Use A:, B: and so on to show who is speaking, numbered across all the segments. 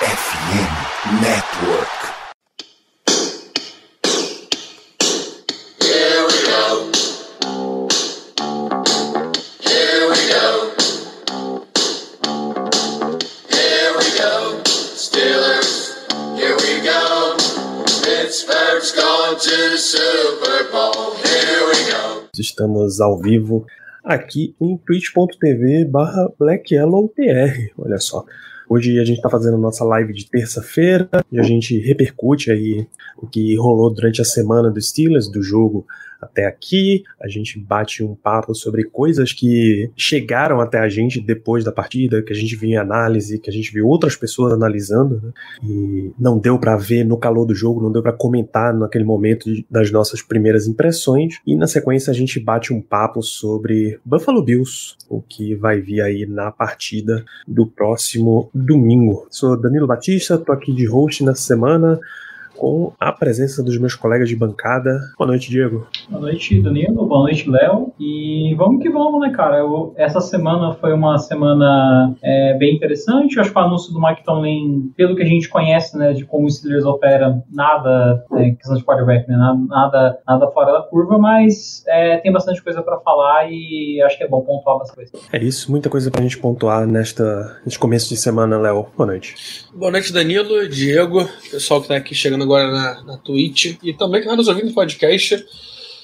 A: FM Network.
B: Estamos ao vivo aqui em twitch.tv barra blackyellowpr, olha só. Hoje a gente está fazendo nossa live de terça-feira e a gente repercute aí o que rolou durante a semana dos Steelers, do jogo até aqui. A gente bate um papo sobre coisas que chegaram até a gente depois da partida, que a gente viu em análise, que a gente viu outras pessoas analisando, né? e não deu para ver no calor do jogo, não deu para comentar naquele momento das nossas primeiras impressões. E na sequência a gente bate um papo sobre Buffalo Bills, o que vai vir aí na partida do próximo domingo. Sou Danilo Batista, tô aqui de host nessa semana com a presença dos meus colegas de bancada. Boa noite, Diego.
C: Boa noite, Danilo. Boa noite, Léo. E vamos que vamos, né, cara? Eu, essa semana foi uma semana é, bem interessante. Eu acho que o anúncio do Mike Tomlin, pelo que a gente conhece, né, de como o Steelers opera, nada, é, questão de quarterback, né, nada, nada fora da curva, mas é, tem bastante coisa para falar e acho que é bom pontuar bastante coisa.
B: É isso, muita coisa pra gente pontuar nesta, neste começo de semana, Léo. Boa noite.
D: Boa noite, Danilo, Diego, pessoal que tá aqui chegando agora na, na Twitch e também que está nos ouvindo no podcast.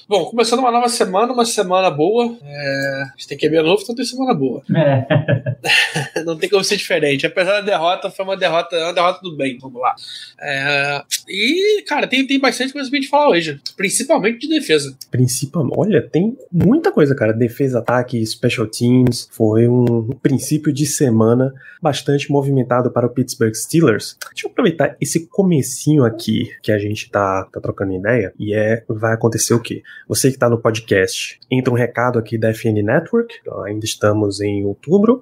D: Bom, começando uma nova semana, uma semana boa. É... A gente tem que ver novo, então tem semana boa. É. Não tem como ser diferente. Apesar da derrota, foi uma derrota, uma derrota do bem, vamos lá. É... E, cara, tem, tem bastante coisa pra gente falar hoje. Principalmente de defesa.
B: Principalmente, olha, tem muita coisa, cara. Defesa, ataque, special teams. Foi um princípio de semana bastante movimentado para o Pittsburgh Steelers. Deixa eu aproveitar esse comecinho aqui que a gente tá, tá trocando ideia. E é, vai acontecer o quê? Você que está no podcast, entra um recado aqui da FN Network, ainda estamos em outubro.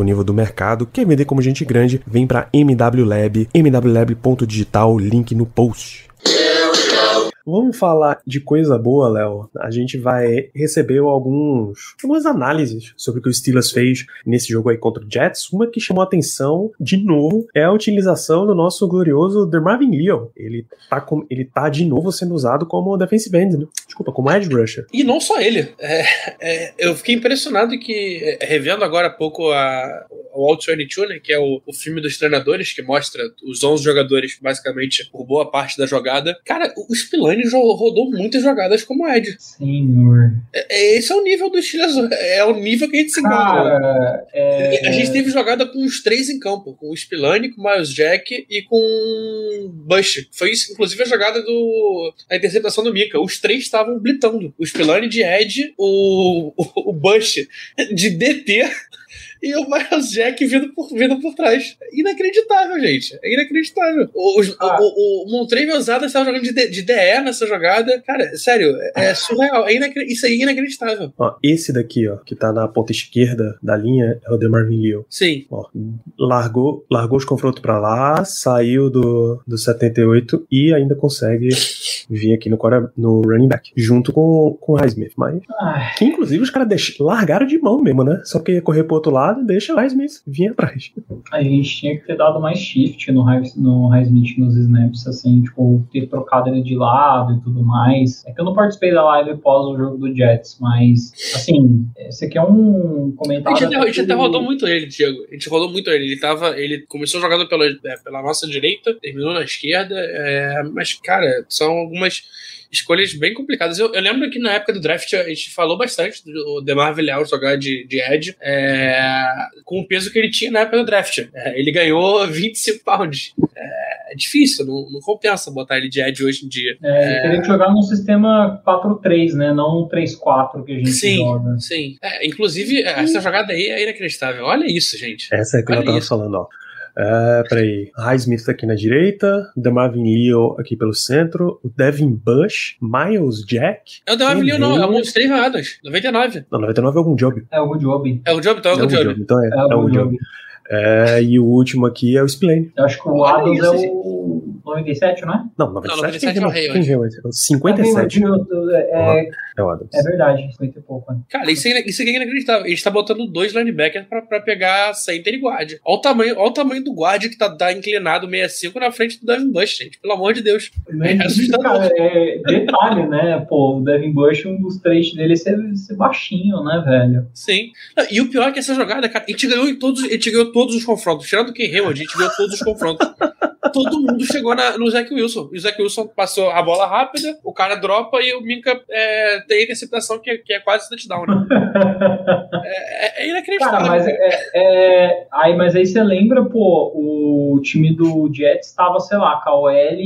B: disponível do mercado. Quer vender como gente grande? Vem para MW Lab, mwlab.digital, link no post. Vamos falar de coisa boa, Léo. A gente vai receber alguns, algumas análises sobre o que o Steelers fez nesse jogo aí contra o Jets. Uma que chamou a atenção, de novo, é a utilização do nosso glorioso Dermarvin Leo. Ele tá, com, ele tá de novo sendo usado como defensive end, né? Desculpa, como edge rusher.
D: E não só ele. É, é, eu fiquei impressionado que, é, revendo agora há pouco a, o Out 22, né, que é o, o filme dos treinadores, que mostra os 11 jogadores, basicamente, por boa parte da jogada. Cara, o Spillane Giovanni rodou muitas jogadas como Ed.
C: Senhor.
D: É, é, esse é o nível do Steelers. É o nível que a gente se encontra. É... A gente teve jogada com os três em campo: com o Spillane, com o Miles Jack e com o Bush. Foi isso, inclusive, a jogada do. a interceptação do Mika. Os três estavam blitando. O Spillane de Ed, o, o, o Bush de DT e o Miles Jack vindo por, vindo por trás. Inacreditável, gente. É inacreditável. O, ah. o, o, o Montreve Ousada estava jogando de, de DE nessa jogada. Cara, sério, é surreal. É Isso aí é inacreditável.
B: Ó, esse daqui, ó, que tá na ponta esquerda da linha, é o DeMarvin Leo.
D: Sim.
B: Ó, largou, largou os confrontos pra lá, saiu do, do 78 e ainda consegue vir aqui no, no running back, junto com, com o Highsmith. Mas, que inclusive os caras largaram de mão mesmo, né? Só que ia correr pro outro lado lado, deixa o Highsmith vir atrás.
C: A gente tinha que ter dado mais shift no, High, no Highsmith nos snaps, assim, tipo, ter trocado ele de lado e tudo mais. É que eu não participei da live pós o jogo do Jets, mas, assim, esse aqui é um comentário.
D: A gente, até, a gente até rodou muito ele, Diego. A gente rodou muito ele. Ele tava. Ele começou jogando pela, é, pela nossa direita, terminou na esquerda, é, mas, cara, são algumas escolhas bem complicadas. Eu, eu, lembro que na época do draft a gente falou bastante do Demar Villar jogar de, de Edge é, com o peso que ele tinha na época do draft. É, ele ganhou 25 pounds. É, é, difícil, não, não, compensa botar ele de Edge hoje em dia.
C: É, ele teria que jogar num sistema 4-3, né? Não um 3-4 que a gente
D: sim,
C: joga.
D: Sim, é, inclusive, essa jogada aí é inacreditável. Olha isso, gente.
B: Essa é que Olha eu tava isso. falando, ó. Uh, peraí. Highsmith aqui na direita, Marvin Leo aqui pelo centro, o Devin Bush, Miles Jack.
D: É o Marvin Leo, não, é um dos três rodadas. 99.
B: Não, 99 é algum job.
C: É algum job.
D: É o job, então é algum job. job.
B: Então é, é, é algum job. job. É, e o último aqui é o Splane.
C: Eu acho que o Adams é o 97, não é?
B: Não, 97, não, 97 quem, é o. Quem veio? 57.
C: É, é, o Adams. É verdade, 50 e pouco. Né?
D: Cara, isso, é, isso é inacreditável. A gente tá botando dois linebackers pra, pra pegar center e guard. Olha o tamanho, olha o tamanho do guard que tá, tá inclinado 65 na frente do Devin Bush, gente. Pelo amor de Deus.
C: É, cara, é detalhe, né? Pô, o Devin Bush, um dos traits dele é ser, ser baixinho, né, velho?
D: Sim. E o pior é que essa jogada, cara, a gente ganhou em todos, a gente ganhou todos os confrontos. Tirando o Ken Hayward, a gente ganhou todos os confrontos. Todo mundo chegou na, no Zach Wilson. E o Zach Wilson passou a bola rápida, o cara dropa e o Minka é, tem a interceptação que, que é quase touchdown, né? é, é, inacreditável.
C: Cara, mas, é, é, aí, mas aí você lembra, pô, o time do Jets estava, sei lá, com a OL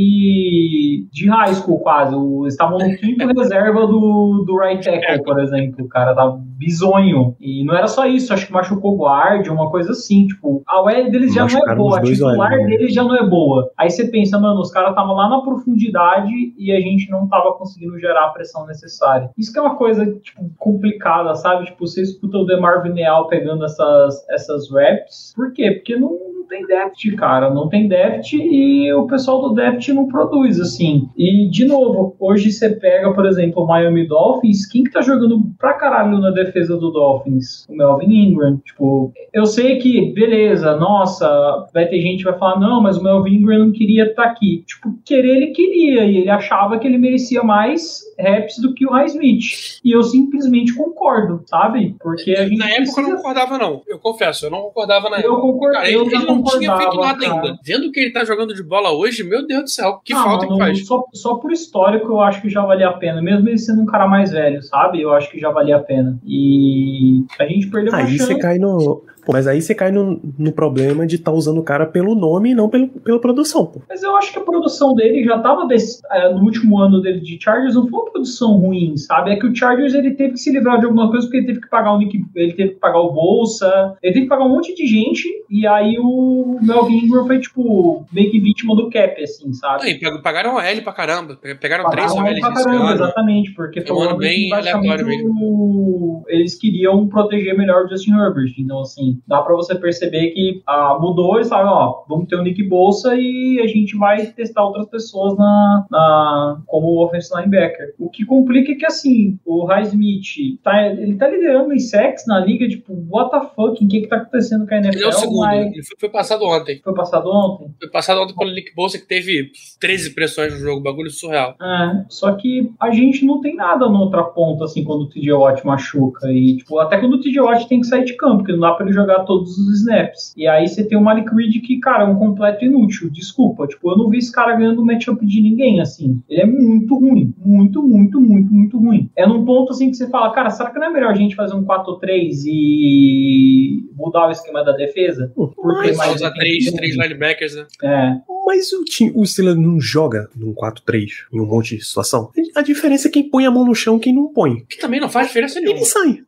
C: de high school quase. Eles estavam no quinto reserva do, do right tackle, por exemplo. O cara tava bizonho. E não era só isso, acho que machucou o guard, uma coisa assim. Tipo, a OL deles já não é boa, a titular né? deles já não é boa. Aí você pensa, mano, os caras estavam lá na profundidade e a gente não tava conseguindo gerar a pressão necessária. Isso que é uma coisa, tipo, complicada, sabe? Tipo, você escuta o Demar Pegando essas, essas raps. Por quê? Porque não tem depth, cara. Não tem depth e o pessoal do depth não produz, assim. E, de novo, hoje você pega, por exemplo, o Miami Dolphins. Quem que tá jogando pra caralho na defesa do Dolphins? O Melvin Ingram. Tipo, eu sei que, beleza, nossa, vai ter gente que vai falar, não, mas o Melvin Ingram não queria estar tá aqui. Tipo, querer ele queria e ele achava que ele merecia mais raps do que o Highsmith. E eu simplesmente concordo, sabe? Porque a gente.
D: Na época precisa... eu não concordava, não. Eu confesso, eu não concordava na
C: eu
D: época.
C: Concordo, cara,
D: eu
C: ele
D: não tinha feito nada cara. ainda. Vendo que ele tá jogando de bola hoje, meu Deus do céu, que ah, falta mano, que faz.
C: Só, só por histórico eu acho que já valia a pena. Mesmo ele sendo um cara mais velho, sabe? Eu acho que já valia a pena. E a gente perdeu
B: Aí
C: chance.
B: você cai no Pô, mas aí você cai no, no problema de estar tá usando o cara pelo nome e não pelo, pela produção. Pô.
C: Mas eu acho que a produção dele já tava desse, é, no último ano dele de Chargers, não foi uma produção ruim, sabe? É que o Chargers ele teve que se livrar de alguma coisa porque ele teve que pagar o Nick, ele teve que pagar o Bolsa, ele teve que pagar um monte de gente, e aí o Melvin Ingram foi, tipo, meio que vítima do cap, assim, sabe?
D: E pagaram a L pra caramba. Pegaram, três
C: L pra caramba, exatamente, porque
D: foi um bem aleatório
C: mesmo. Eles queriam proteger melhor o Justin Herbert. Então, assim, dá pra você perceber que ah, mudou, eles falaram, ó, vamos ter o Nick Bolsa e a gente vai testar outras pessoas na, na como offensive linebacker. O que complica é que, assim, o Highsmith, tá, ele tá liderando em sex na liga, tipo, what the fuck, o que que tá acontecendo com a NFL?
D: Ele é o segundo, mas... ele foi, foi, passado ontem.
C: Foi passado ontem?
D: Foi passado ontem pelo Nick Bolsa, que teve 13 pressões no jogo, bagulho surreal.
C: É, só que a gente não tem nada no outra ponta, assim, quando o TJ Watt machuca, e, tipo, até quando o TJ Watt tem que sair de campo, porque não dá pra ele jogar todos os snaps. E aí você tem o Malik Reed que, cara, é um completo inútil. Desculpa, tipo, eu não vi esse cara ganhando matchup de ninguém, assim. Ele é muito ruim. Muito, muito, muito, muito ruim. É num ponto, assim, que você fala, cara, será que não é melhor a gente fazer um 4-3 e mudar o esquema da defesa?
D: Porque mais usar três, três linebackers, né?
C: É.
B: Mas o, time, o Steelers não joga num 4-3 em um monte de situação. A diferença é quem põe a mão no chão e quem não põe.
D: Que também não faz diferença nenhuma.
B: Ele sai.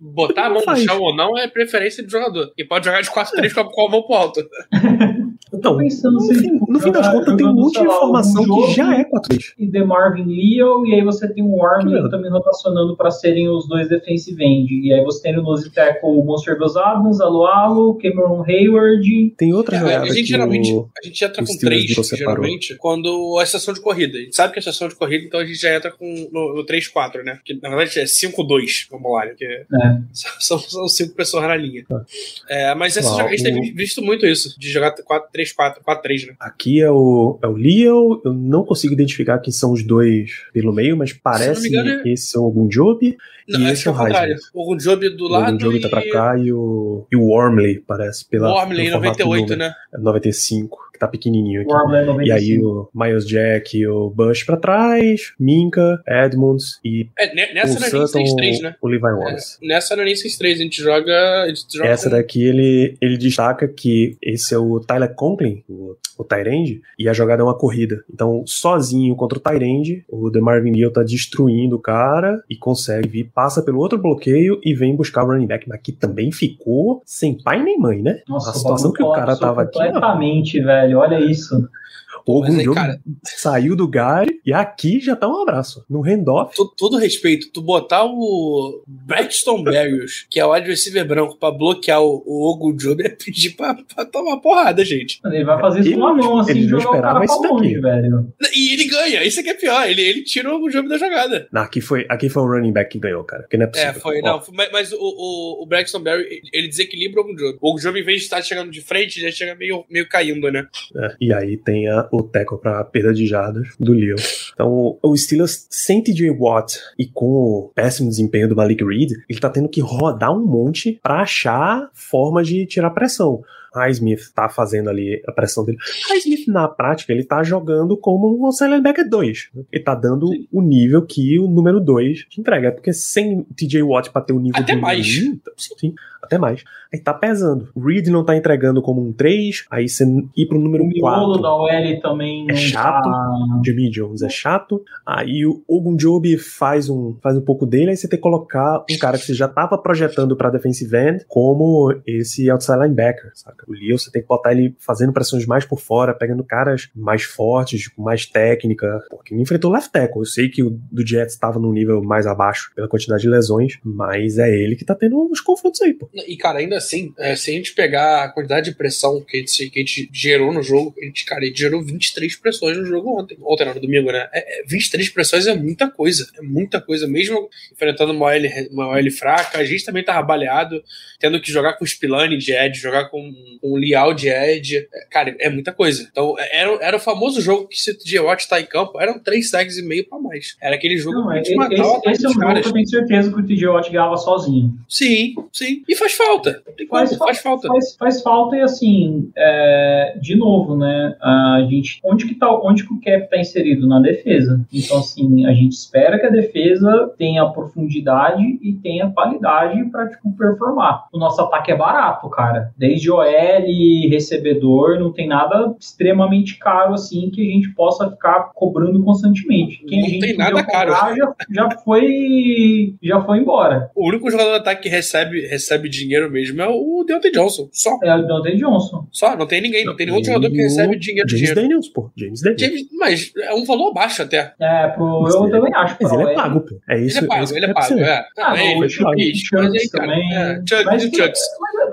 D: Botar a mão faz. no chão ou não é preferência do jogador. E pode jogar de 4-3 com a mão pro alto.
B: Então, pensando no, fim, no fim das contas tem um monte de informação que já é 4
C: E The Marvin Leo, e aí você tem o Wormley também rotacionando para serem os dois defensive end. E aí você tem o nose tackle o Monster Buzz Adams, Alualo, Cameron Hayward.
B: Tem outra é, jogada
D: a gente geralmente o, a gente entra com três, geralmente, quando a estação de corrida. A gente sabe que é a estação de corrida, então a gente já entra com no, no 3-4, né? Que na verdade é 5-2, vamos lá, porque é. são, são cinco pessoas na linha. Ah. É, mas essa, a gente tem visto muito isso, de jogar 4-3-4, 4-3, né?
B: Aqui é o, é o Leo, eu não consigo identificar quem são os dois pelo meio, mas parece engano, que esse é o Gunjob
D: não, e esse é o contrário. O Gunjob do lado. O
B: Gunjob tá pra cá e o, e o Wormley, parece. Pela,
D: Wormley, 98, né?
B: 95 que tá pequenininho aqui. E aí o Miles Jack e o Bush pra trás, Minka, Edmonds e
D: é, nessa o não é nem 6-3, né?
B: O Levi Wallace.
D: É, nessa não é nem 6-3, a gente joga. A gente joga
B: Essa com... daqui ele, ele destaca que esse é o Tyler Conklin, o, o Tyrande, e a jogada é uma corrida. Então, sozinho contra o Tyrande, o DeMarvin Neal tá destruindo o cara e consegue vir, passa pelo outro bloqueio e vem buscar o running back. Mas aqui também ficou sem pai nem mãe, né?
C: Nossa, a situação que o cara tava aqui. Completamente, velho Olha isso.
B: Ou um jogo cara... saiu do Gary e aqui já tá um abraço. No handoff.
D: Todo, todo respeito, tu botar o Braxton Berrios, que é o wide receiver branco, pra bloquear o, o Ogo Job é pedir pra, pra tomar porrada, gente.
C: Ele vai fazer isso com a mão, assim, ele não esperava isso daqui. Longe, velho.
D: E ele ganha, isso é que é pior. Ele, ele tira o Job da jogada.
B: Não, aqui foi, aqui foi o running back que ganhou, cara. Que não é,
D: é possível. É, foi, não. Mas, mas o, o, o Braxton Berry, ele desequilibra o Job. O Job, em vez de estar chegando de frente, já chega meio, meio caindo, né?
B: É, e aí tem a, o tackle pra perda de jardas do Leo. Então, o Steelers sem TJ Watt e com o péssimo desempenho do Malik Reed, ele tá tendo que rodar um monte para achar formas de tirar pressão. Highsmith tá fazendo ali a pressão dele. Highsmith, na prática, ele tá jogando como um outside linebacker 2. Né? Ele tá dando Sim. o nível que o número 2 entrega. Porque sem TJ Watt pra ter o nível
D: Até mais.
B: sim, sim, até mais. Aí tá pesando. Reed não tá entregando como um 3, aí você ir pro número 4. O miolo
C: da OL também
B: é chato. Tá... Jimmy Jones é chato. Aí o Ogunjobi faz um, faz um pouco dele, aí você tem que colocar um cara que você já tava projetando pra defensive end como esse outside linebacker, saca? O Leo, você tem que botar ele fazendo pressões mais por fora, pegando caras mais fortes, com mais técnica, porque ele enfrentou left tackle. Eu sei que o do Jets estava num nível mais abaixo pela quantidade de lesões, mas é ele que tá tendo os confrontos aí, pô.
D: E, cara, ainda assim, é, se a gente pegar a quantidade de pressão que a gente, que a gente gerou no jogo, a gente, cara, a gente gerou 23 pressões no jogo ontem. Ontem, no domingo, né? É, é, 23 pressões é muita coisa. É muita coisa. Mesmo enfrentando uma OL, uma OL fraca, a gente também tava baleado, tendo que jogar com o Spillane de Ed, jogar com com o Liao de Ed. Cara, é muita coisa. Então, era, era o famoso jogo que se o Watt tá em campo, eram três tags e meio pra mais. Era aquele jogo
C: Não, que a gente matava esse, esse é um jogo que eu tenho certeza que o TJ ganhava sozinho.
D: Sim, sim. E faz falta. Faz, faz, falta.
C: Faz, faz, falta e assim, é, de novo, né? A gente, onde que tá, onde que o cap tá inserido? Na defesa. Então, assim, a gente espera que a defesa tenha profundidade e tenha qualidade para tipo, performar. O nosso ataque é barato, cara. Desde OL recebedor, não tem nada extremamente caro assim que a gente possa ficar cobrando constantemente. Quem
D: não
C: a gente
D: tem nada caro.
C: Já, já, foi já foi embora.
D: O único jogador de ataque que recebe, recebe dinheiro mesmo é o Deontay Johnson. Só.
C: É o Deontay Johnson.
D: Só, não tem ninguém, não tem nenhum jogador que recebe dinheiro.
B: James
D: dinheiro.
B: Daniels, pô. James Daniels. James,
D: mas é um valor baixo até.
C: É, pro, eu também acho.
B: Mas ele é pago, pô. É isso.
D: Ele é pago, ele é pago. É. Ah, é, o
C: Chucks também.
D: É, e Chucks.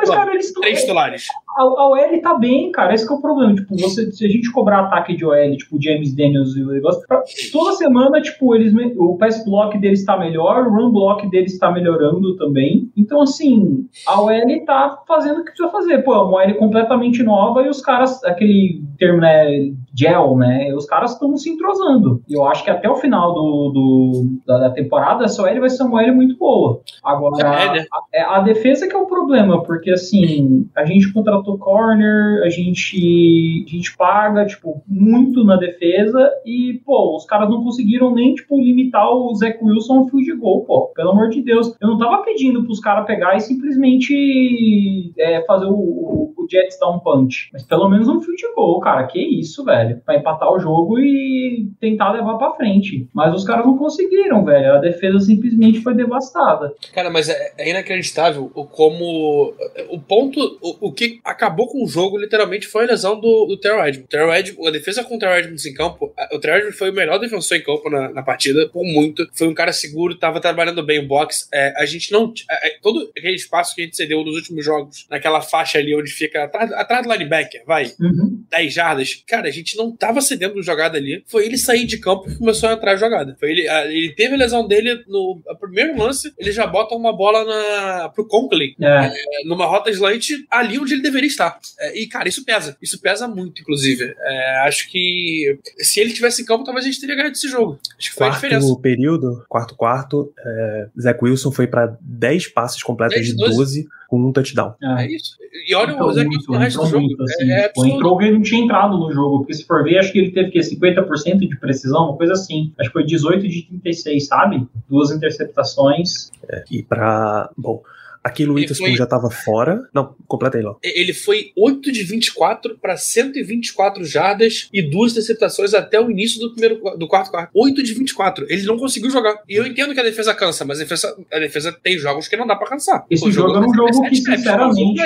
C: Mas, cara, eles
D: Três titulares
C: a, a OL tá bem, cara. Esse é o problema. Tipo, você, se a gente cobrar ataque de OL, tipo, James Daniels e o negócio, pra, toda semana, tipo, eles, o pass block deles tá melhor, o run block deles tá melhorando também. Então, assim, a OL tá fazendo o que precisa fazer. Pô, é uma OL completamente nova e os caras, aquele termo, né, gel, né, os caras estão se entrosando. E eu acho que até o final do, do da, da, temporada, essa OL vai ser uma OL muito boa. Agora, é, né? a, é, a, defesa que é o problema, porque, assim, a gente contratou corner, a gente, a gente paga, tipo, muito na defesa e, pô, os caras não conseguiram nem, tipo, limitar o Zach Wilson ao fio de gol, pô. Pelo amor de Deus. Eu não tava pedindo pros caras pegar e simplesmente é, fazer o, o, o Jets dar um punch. Mas pelo menos um fio de gol, cara, que isso, velho. Pra empatar o jogo e tentar levar pra frente. Mas os caras não conseguiram, velho. A defesa simplesmente foi devastada.
D: Cara, mas é, é inacreditável o como. O ponto. O, o, que acabou com o jogo, literalmente, foi a lesão do, do Terrell Edmonds. Terrell Edmonds, a defesa com o Terrell Edmonds em campo, o Terrell Edmonds foi o melhor defensor em campo na, na partida, por muito. Foi um cara seguro, tava trabalhando bem o box. É, a gente não. É, todo aquele espaço que a gente cedeu nos últimos jogos, naquela faixa ali onde fica atrás, atrás do linebacker, vai, uhum. 10 jardas. Cara, a gente não tava cedendo jogada ali. Foi ele sair de campo e começou a entrar a jogada. Foi ele, ele teve a lesão dele no primeiro lance, ele já bota uma bola na, pro Conklin, é. É, numa rota slant ali onde ele deveria estar. É, e, cara, isso pesa. Isso pesa muito, inclusive. É, acho que se ele tivesse em campo, talvez a gente teria ganhado esse jogo. Acho que foi
B: quarto
D: a diferença.
B: período, quarto quarto, é, Zach Wilson foi para 10 passes completos 10, de 12. 12 com um touchdown.
D: É, é isso. E olha entrou o Zach Wilson no resto do jogo. Muito, assim, é,
C: tipo, entrou que ele não tinha entrado no jogo, porque se for ver, acho que ele teve que 50% de precisão, uma coisa assim. Acho que foi 18 de 36, sabe? Duas interceptações.
B: É, e para Bom. Aquele Witherspoon foi... já estava fora. Não, completa aí, Ló.
D: Ele foi 8 de 24 para 124 jardas e duas interceptações até o início do primeiro do quarto quarto. 8 de 24. Ele não conseguiu jogar. E eu entendo que a defesa cansa, mas a defesa, a defesa tem jogos que não dá para cansar.
C: Esse o jogo é um jogo que, sinceramente,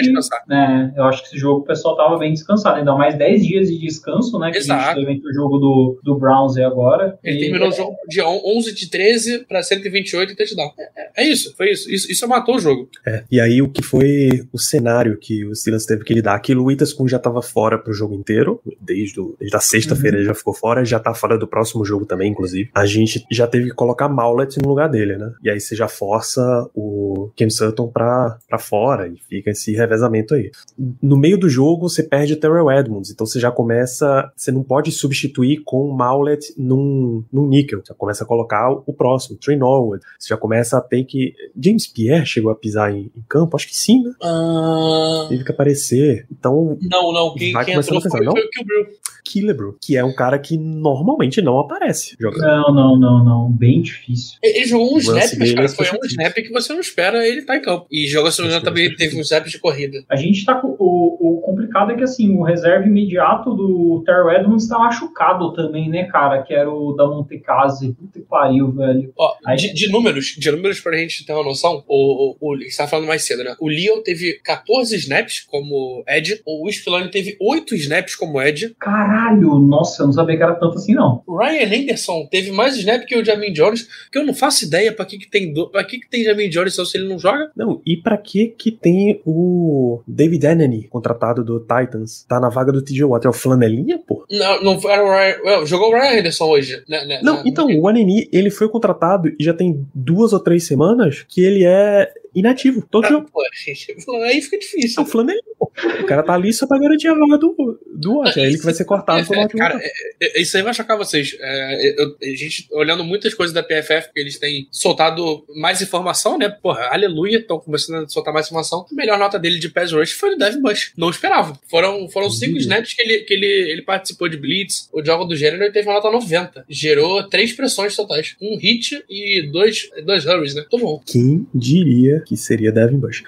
C: né, eu acho que esse jogo o pessoal tava bem descansado. Ainda mais 10 dias de descanso, né? Que Exato. a gente teve o jogo do, do Browns e agora.
D: Ele e terminou é... o jogo de 11 de 13 para 128 e touchdown. É, é, é isso, foi isso. Isso, isso matou o jogo.
B: É, e aí o que foi o cenário que o Steelers teve que lidar? Aquilo o Witherspoon já estava fora pro jogo inteiro, desde, o, desde a sexta-feira uhum. ele já ficou fora, já tá fora do próximo jogo também, inclusive. A gente já teve que colocar Maulet no lugar dele, né? E aí você já força o Cam Sutton pra, pra fora e fica esse revezamento aí. No meio do jogo você perde o Terrell Edmonds, então você já começa, você não pode substituir com o Maulet num, num níquel, você começa a colocar o próximo, Trey Norwood, você já começa a ter que... James Pierre chegou a pisar em campo? Acho que sim, né? Uh... Teve que aparecer. Então.
D: Não, não. Quem, vai quem entrou pensar, foi, não? foi o Kilbrew.
B: Killebrew, que é um cara que normalmente não aparece
C: jogando. Não, não, não, não. Bem difícil.
D: Ele jogou um snap, mas cara, foi um snap que você não espera ele tá em campo. E joga, se não me também teve um snap de corrida.
C: A gente tá com. O, o complicado é que assim, o reserva imediato do Terrell Edmonds tá machucado também, né, cara? Que era o da Montecase. Puta que pariu, velho.
D: Ó, Aí... de, de, números, de números pra gente ter uma noção, o, o, o, você tava falando mais cedo, né? O Leon teve 14 snaps como Ed, o Spillane teve 8 snaps como Ed.
C: Caralho, nossa, eu não sabia que era tanto assim, não.
D: O Ryan Henderson teve mais snap que o Jamin Jones, que eu não faço ideia pra que, que tem do... pra que, que tem Jamin Jones se ele não joga.
B: Não, e pra que que tem o David Anthony, contratado do Titans, tá na vaga do TJ Watt? É o flanelinha, pô?
D: Não, não era o Ryan. Well, jogou o Ryan Henderson hoje. Né,
B: né, não, então, o Aneni, ele foi contratado e já tem duas ou três semanas que ele é inativo. Todo ah, jogo. Pô,
D: gente, aí fica difícil.
B: É o Flamengo. O cara tá ali só pra garantir a vaga do, do Watt. É ele que vai ser cortado é,
D: pelo é, Cara, é, é, isso aí vai chocar vocês. É, eu, a gente, olhando muitas coisas da PFF, que eles têm soltado mais informação, né? Porra, aleluia, estão começando a soltar mais informação. A melhor nota dele de pass rush foi o Devin Bush. Não esperava. Foram, foram cinco snaps que, ele, que ele, ele participou de blitz. O jogo do gênero ele teve uma nota 90. Gerou três pressões totais. Um hit e dois, dois hurries, né? Tô bom.
B: Quem diria que seria Devin Bush.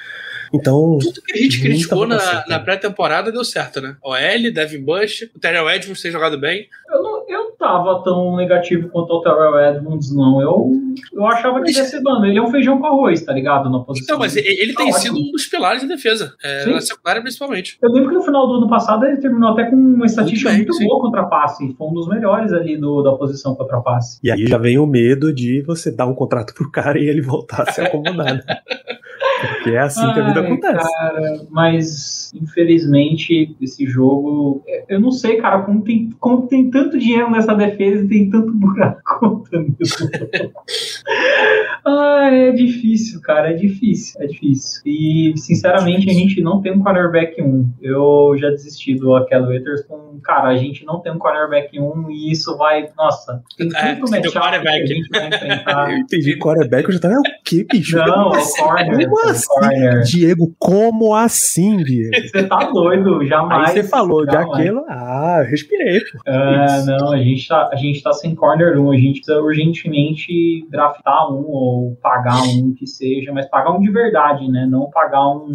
B: Então.
D: Tudo que a gente criticou na, na pré-temporada deu certo, né? OL, Devin Bush, o Terrell Edmonds tem jogado bem.
C: Eu não, eu tava tão negativo quanto o Terrell Edmonds, não. Eu, eu achava que ia ser mano. Ele é um feijão com arroz, tá ligado? Na posição.
D: Então, mas ele, ele tá tem ótimo. sido um dos pilares da defesa. É, na secundária, principalmente.
C: Eu lembro que no final do ano passado ele terminou até com uma estatística muito, bem, muito boa contra passe. Foi um dos melhores ali do, da posição contra passe.
B: E aí já vem o medo de você dar um contrato pro cara e ele voltar a se acomodar. Né? Porque é assim Ai, que a vida acontece.
C: Cara, mas, infelizmente, esse jogo. Eu não sei, cara, como tem, como tem tanto dinheiro nessa defesa e tem tanto buraco nisso. ah, é difícil, cara, é difícil, é difícil. E, sinceramente, a gente não tem um cornerback 1. Eu já desisti do Aquela Witherspoon. Cara, a gente não tem um cornerback 1 e isso vai. Nossa, tem é, tanto é, matchup que a gente vai enfrentar.
B: Eu entendi, cornerback, eu já tava. É o que, bicho?
C: Não, é o corner.
B: Assim? Diego, como assim, Diego?
C: Você tá doido, jamais.
B: Aí você falou jamais. de aquilo, ah, eu respirei, pô.
C: Uh, não, a gente, tá, a gente tá sem corner 1, a gente precisa urgentemente draftar um ou pagar um que seja, mas pagar um de verdade, né? Não pagar um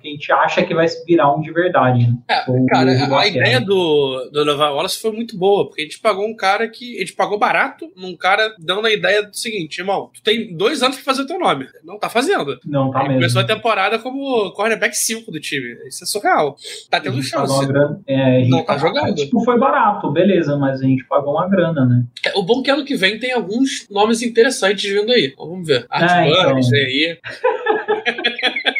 C: que a gente acha que vai virar um de verdade. Né?
D: É, cara, a ideia do, do, Levi Wallace foi muito boa, porque a gente pagou um cara que. A gente pagou barato num cara dando a ideia do seguinte, irmão, tu tem dois anos pra fazer o teu nome. Não tá fazendo.
C: Não tá
D: Aí
C: mesmo.
D: Começou a temporada como cornerback 5 do time. Isso é surreal. Tá tendo chance.
C: grana- é,
D: Não tá
C: pagou-
D: jogando.
C: Tipo, foi barato, beleza, mas a gente pagou uma grana, né?
D: O bom é que ano que vem tem alguns nomes interessantes vindo aí. Então, vamos ver. Art
C: então.
D: Burns aí.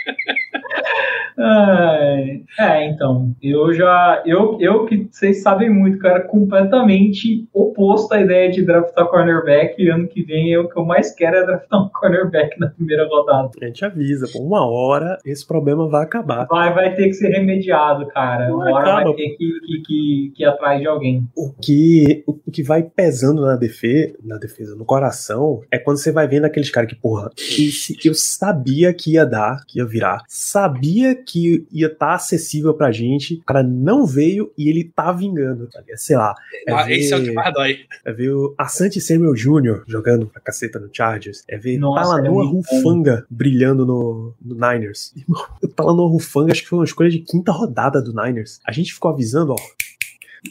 C: Ai, É, então, eu já. Eu, eu que vocês sabem muito, cara, completamente oposto à ideia de draftar cornerback. E ano que vem é o que eu mais quero é draftar um cornerback na primeira rodada.
B: A gente avisa, pô, uma hora esse problema vai acabar.
C: Vai, vai ter que ser remediado, cara.
B: Não
C: Uma hora
B: acaba,
C: vai ter que, que, que, que ir atrás de alguém.
B: O que, o que vai pesando na defesa, na defesa, no coração, é quando você vai vendo aqueles caras que, porra, esse eu sabia que ia dar, que ia virar, sabia que ia estar acessível pra gente, o cara não veio e ele tá vingando, tá ligado? Sei lá, é
D: Ah, Esse é o que
B: ver,
D: mais dói.
B: é ver o Asante Samuel Jr. jogando pra caceta no Chargers, é ver
C: Nossa,
B: Talanoa
C: é
B: Rufanga brilhando no, no Niners. Irmão, o Talanoa Rufanga acho que foi uma escolha de quinta rodada do Niners. A gente ficou avisando, ó,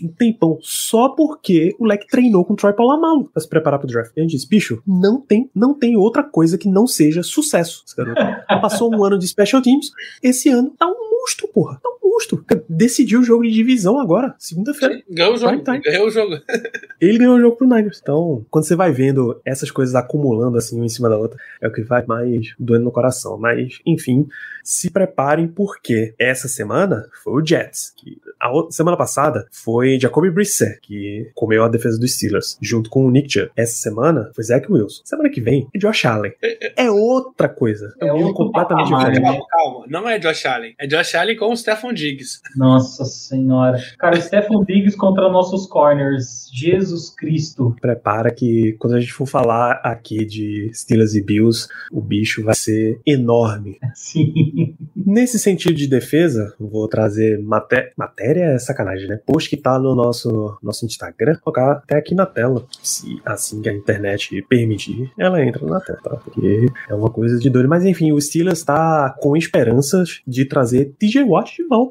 B: um tempão só porque o Leque treinou com o Troy Polamalu pra se preparar pro draft. E a gente disse, bicho, não tem, não tem outra coisa que não seja sucesso. Esse garoto. Passou um ano de special teams, esse ano tá um monstro, porra. Tá um monstro. Decidiu o jogo de divisão agora, segunda-feira.
D: Ganhou o jogo. Ganhou o jogo.
B: Ele ganhou o jogo pro Niners. Então, quando você vai vendo essas coisas acumulando assim, uma em cima da outra, é o que vai mais doendo no coração. Mas, enfim, se preparem porque essa semana foi o Jets. Que a outra, semana passada foi Jacoby Brissett, que comeu a defesa dos Steelers, junto com o Nick Chubb. Essa semana foi Zach Wilson. Semana que vem é Josh Allen. É outra coisa. É
C: É
B: um completamente diferente.
C: né?
D: Calma, calma. Não é Josh Allen. É Josh Allen com o Stephon Diggs.
C: Nossa senhora. Cara, Stephen Diggs contra nossos corners. Jesus Cristo.
B: Prepara que quando a gente for falar aqui de Steelers e Bills, o bicho vai ser enorme.
C: Sim.
B: Nesse sentido de defesa, vou trazer maté matéria é sacanagem, né? Post que tá no nosso, nosso Instagram, colocar até aqui na tela. Se assim que a internet permitir, ela entra na tela, tá? Porque é uma coisa de doido. Mas enfim, o Steelers tá com esperanças de trazer TJ Watt de volta.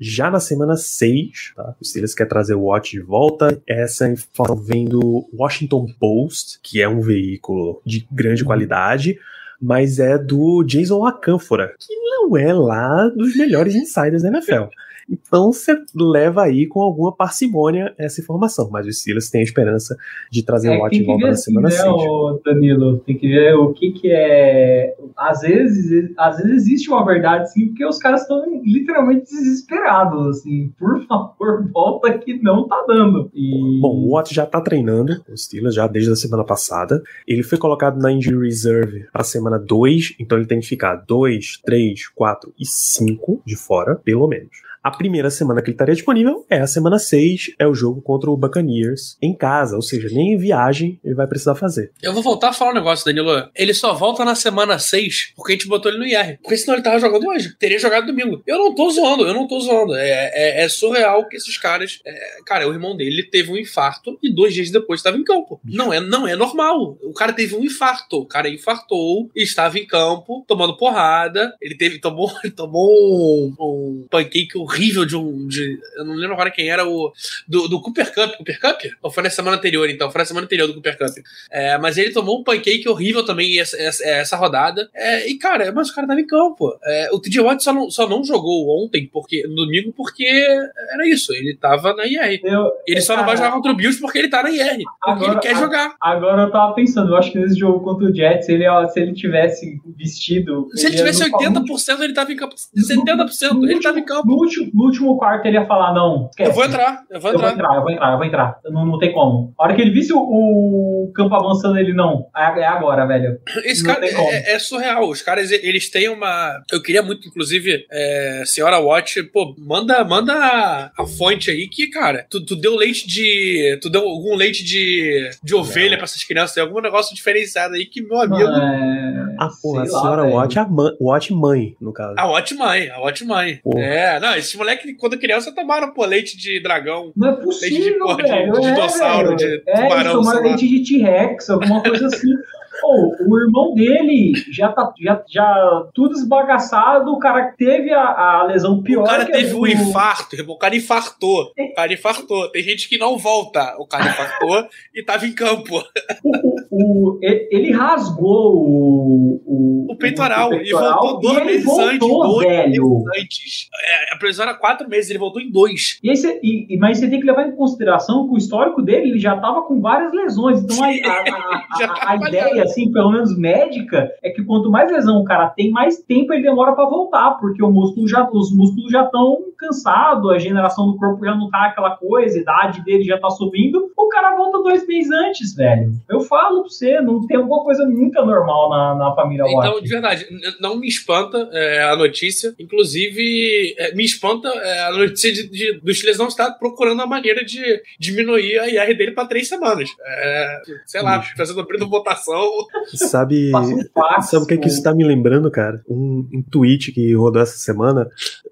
B: Já na semana 6, tá? O Steelers quer trazer o Watt de volta. Essa informação vem do Washington Post, que é um veículo de grande qualidade mas é do Jason Acanfora, que não é lá dos melhores insiders da NFL. Então você leva aí com alguma parcimônia essa informação, mas os Steelers têm a esperança de trazer o Watt
C: tem
B: de volta na
C: assim,
B: semana
C: né,
B: 6.
C: ô, Danilo? Tem que ver o que que é. Às vezes, às vezes existe uma verdade, sim, porque os caras estão literalmente desesperados, assim. Por favor, volta que não tá dando. E...
B: Bom, o Watt já tá treinando, o Steelers já desde a semana passada. Ele foi colocado na injury reserve para semana 2, então ele tem que ficar 2, 3, 4 e 5 de fora, pelo menos. A primeira semana que ele estaria disponível é a semana 6, é o jogo contra o Buccaneers em casa, ou seja, nem em viagem ele vai precisar fazer.
D: Eu vou voltar a falar um negócio, Danilo. Ele só volta na semana 6 porque a gente botou ele no IR. Porque senão ele tava jogando hoje. Teria jogado domingo. Eu não tô zoando, eu não tô zoando. É, é, é surreal que esses caras. é, cara, o irmão dele teve um infarto e dois dias depois estava em campo. Não é, não é normal. O cara teve um infarto. O cara infartou e estava em campo, tomando porrada. Ele teve, tomou, tomou um, um pancake horrível de um. De, eu não lembro agora quem era o. Do, do Cooper Cup. Cooper Cup? Ou foi na semana anterior, então? Foi na semana anterior do Cooper Cup. É, mas ele tomou um pancake horrível também essa, essa, essa rodada. É, e, cara, mas o cara tava em campo. É, o TJ Watt só não, só não jogou ontem, porque, no domingo, porque era isso. Ele tava na IR.
C: Eu,
D: Ele só não vai jogar contra o Bills porque ele tá na IR. Porque
C: Agora-
D: ele quer
C: a-
D: jogar.
C: Agora eu tava pensando, eu acho que nesse jogo contra o Jets, ele, ó, se ele tivesse vestido.
D: Se ele
C: ia
D: tivesse
C: no-
D: 80%, ele tava em campo. 70%, ele tava em campo.
C: No último, no último quarto ele ia falar: não, esquece.
D: Eu vou entrar, eu vou
C: Eu vou
D: entrar.
C: entrar, eu vou entrar, eu vou entrar. Não, não tem como. A hora que ele visse o, o campo avançando, ele não. É, é agora, velho.
D: Esse
C: Não
D: cara
C: tem como.
D: é, é surreal. Os caras, eles têm uma. Eu queria muito, inclusive, é, senhora Watch, pô, manda, manda a, a fonte aí que, cara, tu, tu deu leite de. Tu deu algum leite de, de ovelha pra essas crianças, tem algum negócio diferenciado aí que, meu amigo.
C: É,
B: Ah, porra, a
C: lá,
B: senhora
C: velho.
B: Watt, é a Watt mãe, no caso.
D: A Watch mãe, a Watch mãe.
B: Porra.
D: É, não, esses moleques, quando criança, tomaram, pô, leite de dragão.
C: Não é
D: Leite de
C: possível,
D: porra, de-
C: velho.
D: de
C: é,
D: dinossauro,
C: velho.
D: de
C: é,
D: tubarão,
C: tomar
D: sei lá.
C: leite de T-Rex, alguma coisa assim. O irmão dele já tá já, já tudo esbagaçado, o cara teve a, a lesão pior.
D: O cara teve um infarto, o cara infartou. O cara infartou. Tem gente que não volta. O cara infartou e tava em campo.
C: O, o, ele rasgou o,
D: o, peitoral, o peitoral e voltou dois meses voltou, antes. Dois velho. meses antes. É, a previsão era quatro meses, ele voltou em dois.
C: E cê, e, mas você tem que levar em consideração que o histórico dele ele já tava com várias lesões. Então a, a, a, a ideia, assim, pelo menos médica, é que quanto mais lesão o cara tem, mais tempo ele demora para voltar, porque o músculo já, os músculos já estão cansados, a generação do corpo já não tá aquela coisa, a idade dele já tá subindo. O cara volta dois meses antes, velho. Eu falo pra você, não tem alguma coisa muito anormal na, na família
D: Então, Watt. de verdade, não me espanta é, a notícia. Inclusive, é, me espanta é, a notícia de, de, do Chiles não estar procurando a maneira de diminuir a IR dele para três semanas. É, sei lá, fazendo a votação.
B: Sabe, um sabe o que, é que isso tá me lembrando, cara? Um, um tweet que rodou essa semana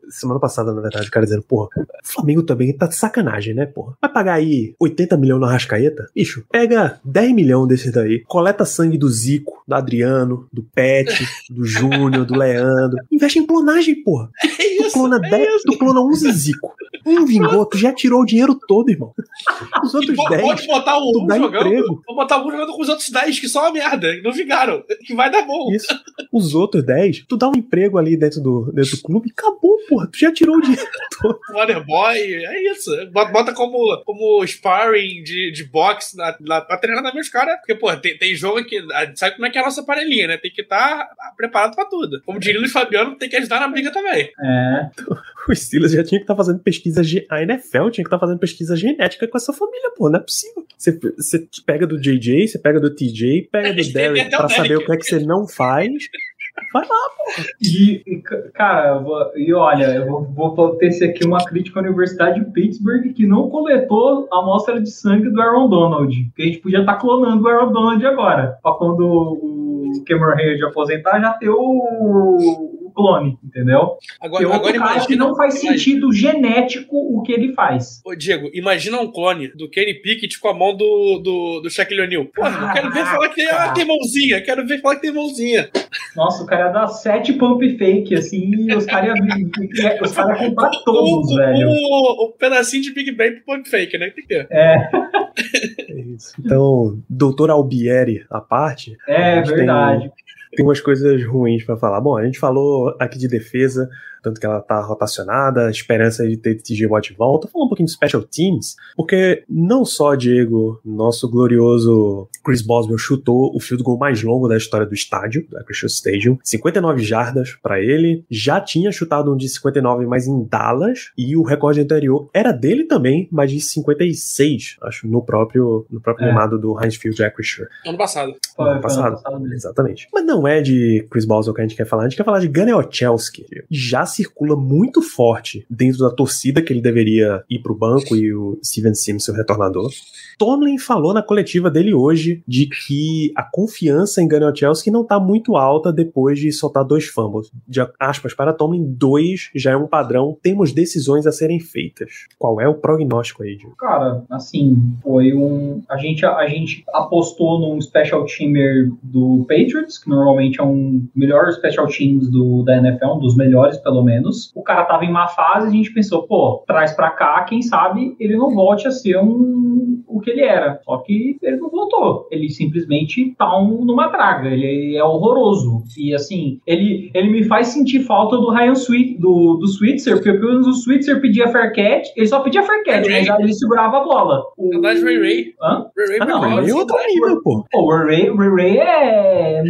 B: semana passada, na verdade, o cara dizendo, porra, o Flamengo também tá de sacanagem, né, porra? Vai pagar aí 80 milhões na Rascaeta? Bicho, pega 10 milhões desses daí, coleta sangue do Zico, do Adriano, do Pet, do Júnior, do Leandro. Investe em clonagem, porra. É isso, tu clona, é 10, tu clona 11 Zico. Um vingou, tu já tirou o dinheiro todo, irmão. Os outros 10.
D: Pode botar um, um jogando. Emprego. Vou botar um jogando com os outros 10, que são uma merda. Não vingaram. Que vai dar bom. Isso.
B: Os outros 10, tu dá um emprego ali dentro do, dentro do clube e acabou, porra. Tu já tirou o dinheiro todo.
D: Waterboy, é isso. Bota como, como sparring de, de boxe na, na, pra treinar também os caras. Porque, porra, tem, tem jogo que. Sabe como é que é a nossa panelinha, né? Tem que estar tá preparado pra tudo. Como diria o Fabiano, tem que ajudar na briga também.
C: É.
B: O Steelers já tinha que estar tá fazendo pesquisa. A NFL tinha que estar tá fazendo pesquisa genética com essa família, pô. Não é possível. Você, você pega do JJ, você pega do TJ, pega do Derek pra saber o que é que você não faz. Vai lá, pô.
C: E, cara, vou, e olha, eu vou, vou ter aqui uma crítica à Universidade de Pittsburgh que não coletou a amostra de sangue do Aaron Donald. Que a gente podia estar tá clonando o Aaron Donald agora. Pra quando o Cameron Hayes aposentar, já ter o, clone, entendeu? Agora, Tem outro agora cara imagina, que não faz imagina. sentido genético o que ele faz.
D: Ô, Diego, imagina um clone do Kenny Pickett com a mão do, do, do Shaquille O'Neal. Porra, eu quero ver falar que tem, ah, tem mãozinha, quero ver falar que tem mãozinha.
C: Nossa, o cara dá sete pump fake, assim, e os caras os cara comprar todos, o, velho.
D: O, o, pedacinho de Big Bang pro pump fake, né? Tem que ter.
C: É.
B: é isso. Então, doutor Albieri à parte.
C: É, verdade.
B: Tem tem umas coisas ruins para falar. Bom, a gente falou aqui de defesa, tanto que ela tá rotacionada, esperança de ter TJ Watt de volta. Falar um pouquinho de Special Teams, porque não só, Diego, nosso glorioso Chris Boswell chutou o field goal mais longo da história do estádio, da Christian Stadium, 59 jardas para ele, já tinha chutado um de 59, mas em Dallas, e o recorde anterior era dele também, mas de 56, acho, no próprio, no próprio é. do Heinz Field Acrisure.
D: Ano passado.
B: Ano, ano passado, ano passado exatamente. Mas não é de Chris Boswell que a gente quer falar, a gente quer falar de Gunnar Ochelski. Já circula muito forte dentro da torcida que ele deveria ir para o banco e o Steven Sims, seu retornador. Tomlin falou na coletiva dele hoje de que a confiança em Gunnar Chelsea não está muito alta depois de soltar dois fumbles. De aspas para Tomlin, dois já é um padrão. Temos decisões a serem feitas. Qual é o prognóstico aí, Gil?
C: Cara, assim, foi um. A gente, a gente apostou num special teamer do Patriots, que normalmente é um melhor special teams do, da NFL, um dos melhores pelo menos. O cara tava em má fase, a gente pensou, pô, traz pra cá, quem sabe ele não volte a ser um o que ele era. Só que ele não voltou. Ele simplesmente tá um, numa draga. Ele é horroroso. E assim, ele, ele me faz sentir falta do Ryan Sweet, do, do Switzer, porque pelo menos o Switzer pedia fair catch, ele só pedia fair catch, mas já ele segurava a bola.
D: O... Na verdade, Ray Ray.
C: Hã?
D: Ray Ray, ah, não,
B: Ray Ray é outro nível, pô.
C: Pô, o Ray Ray, Ray é.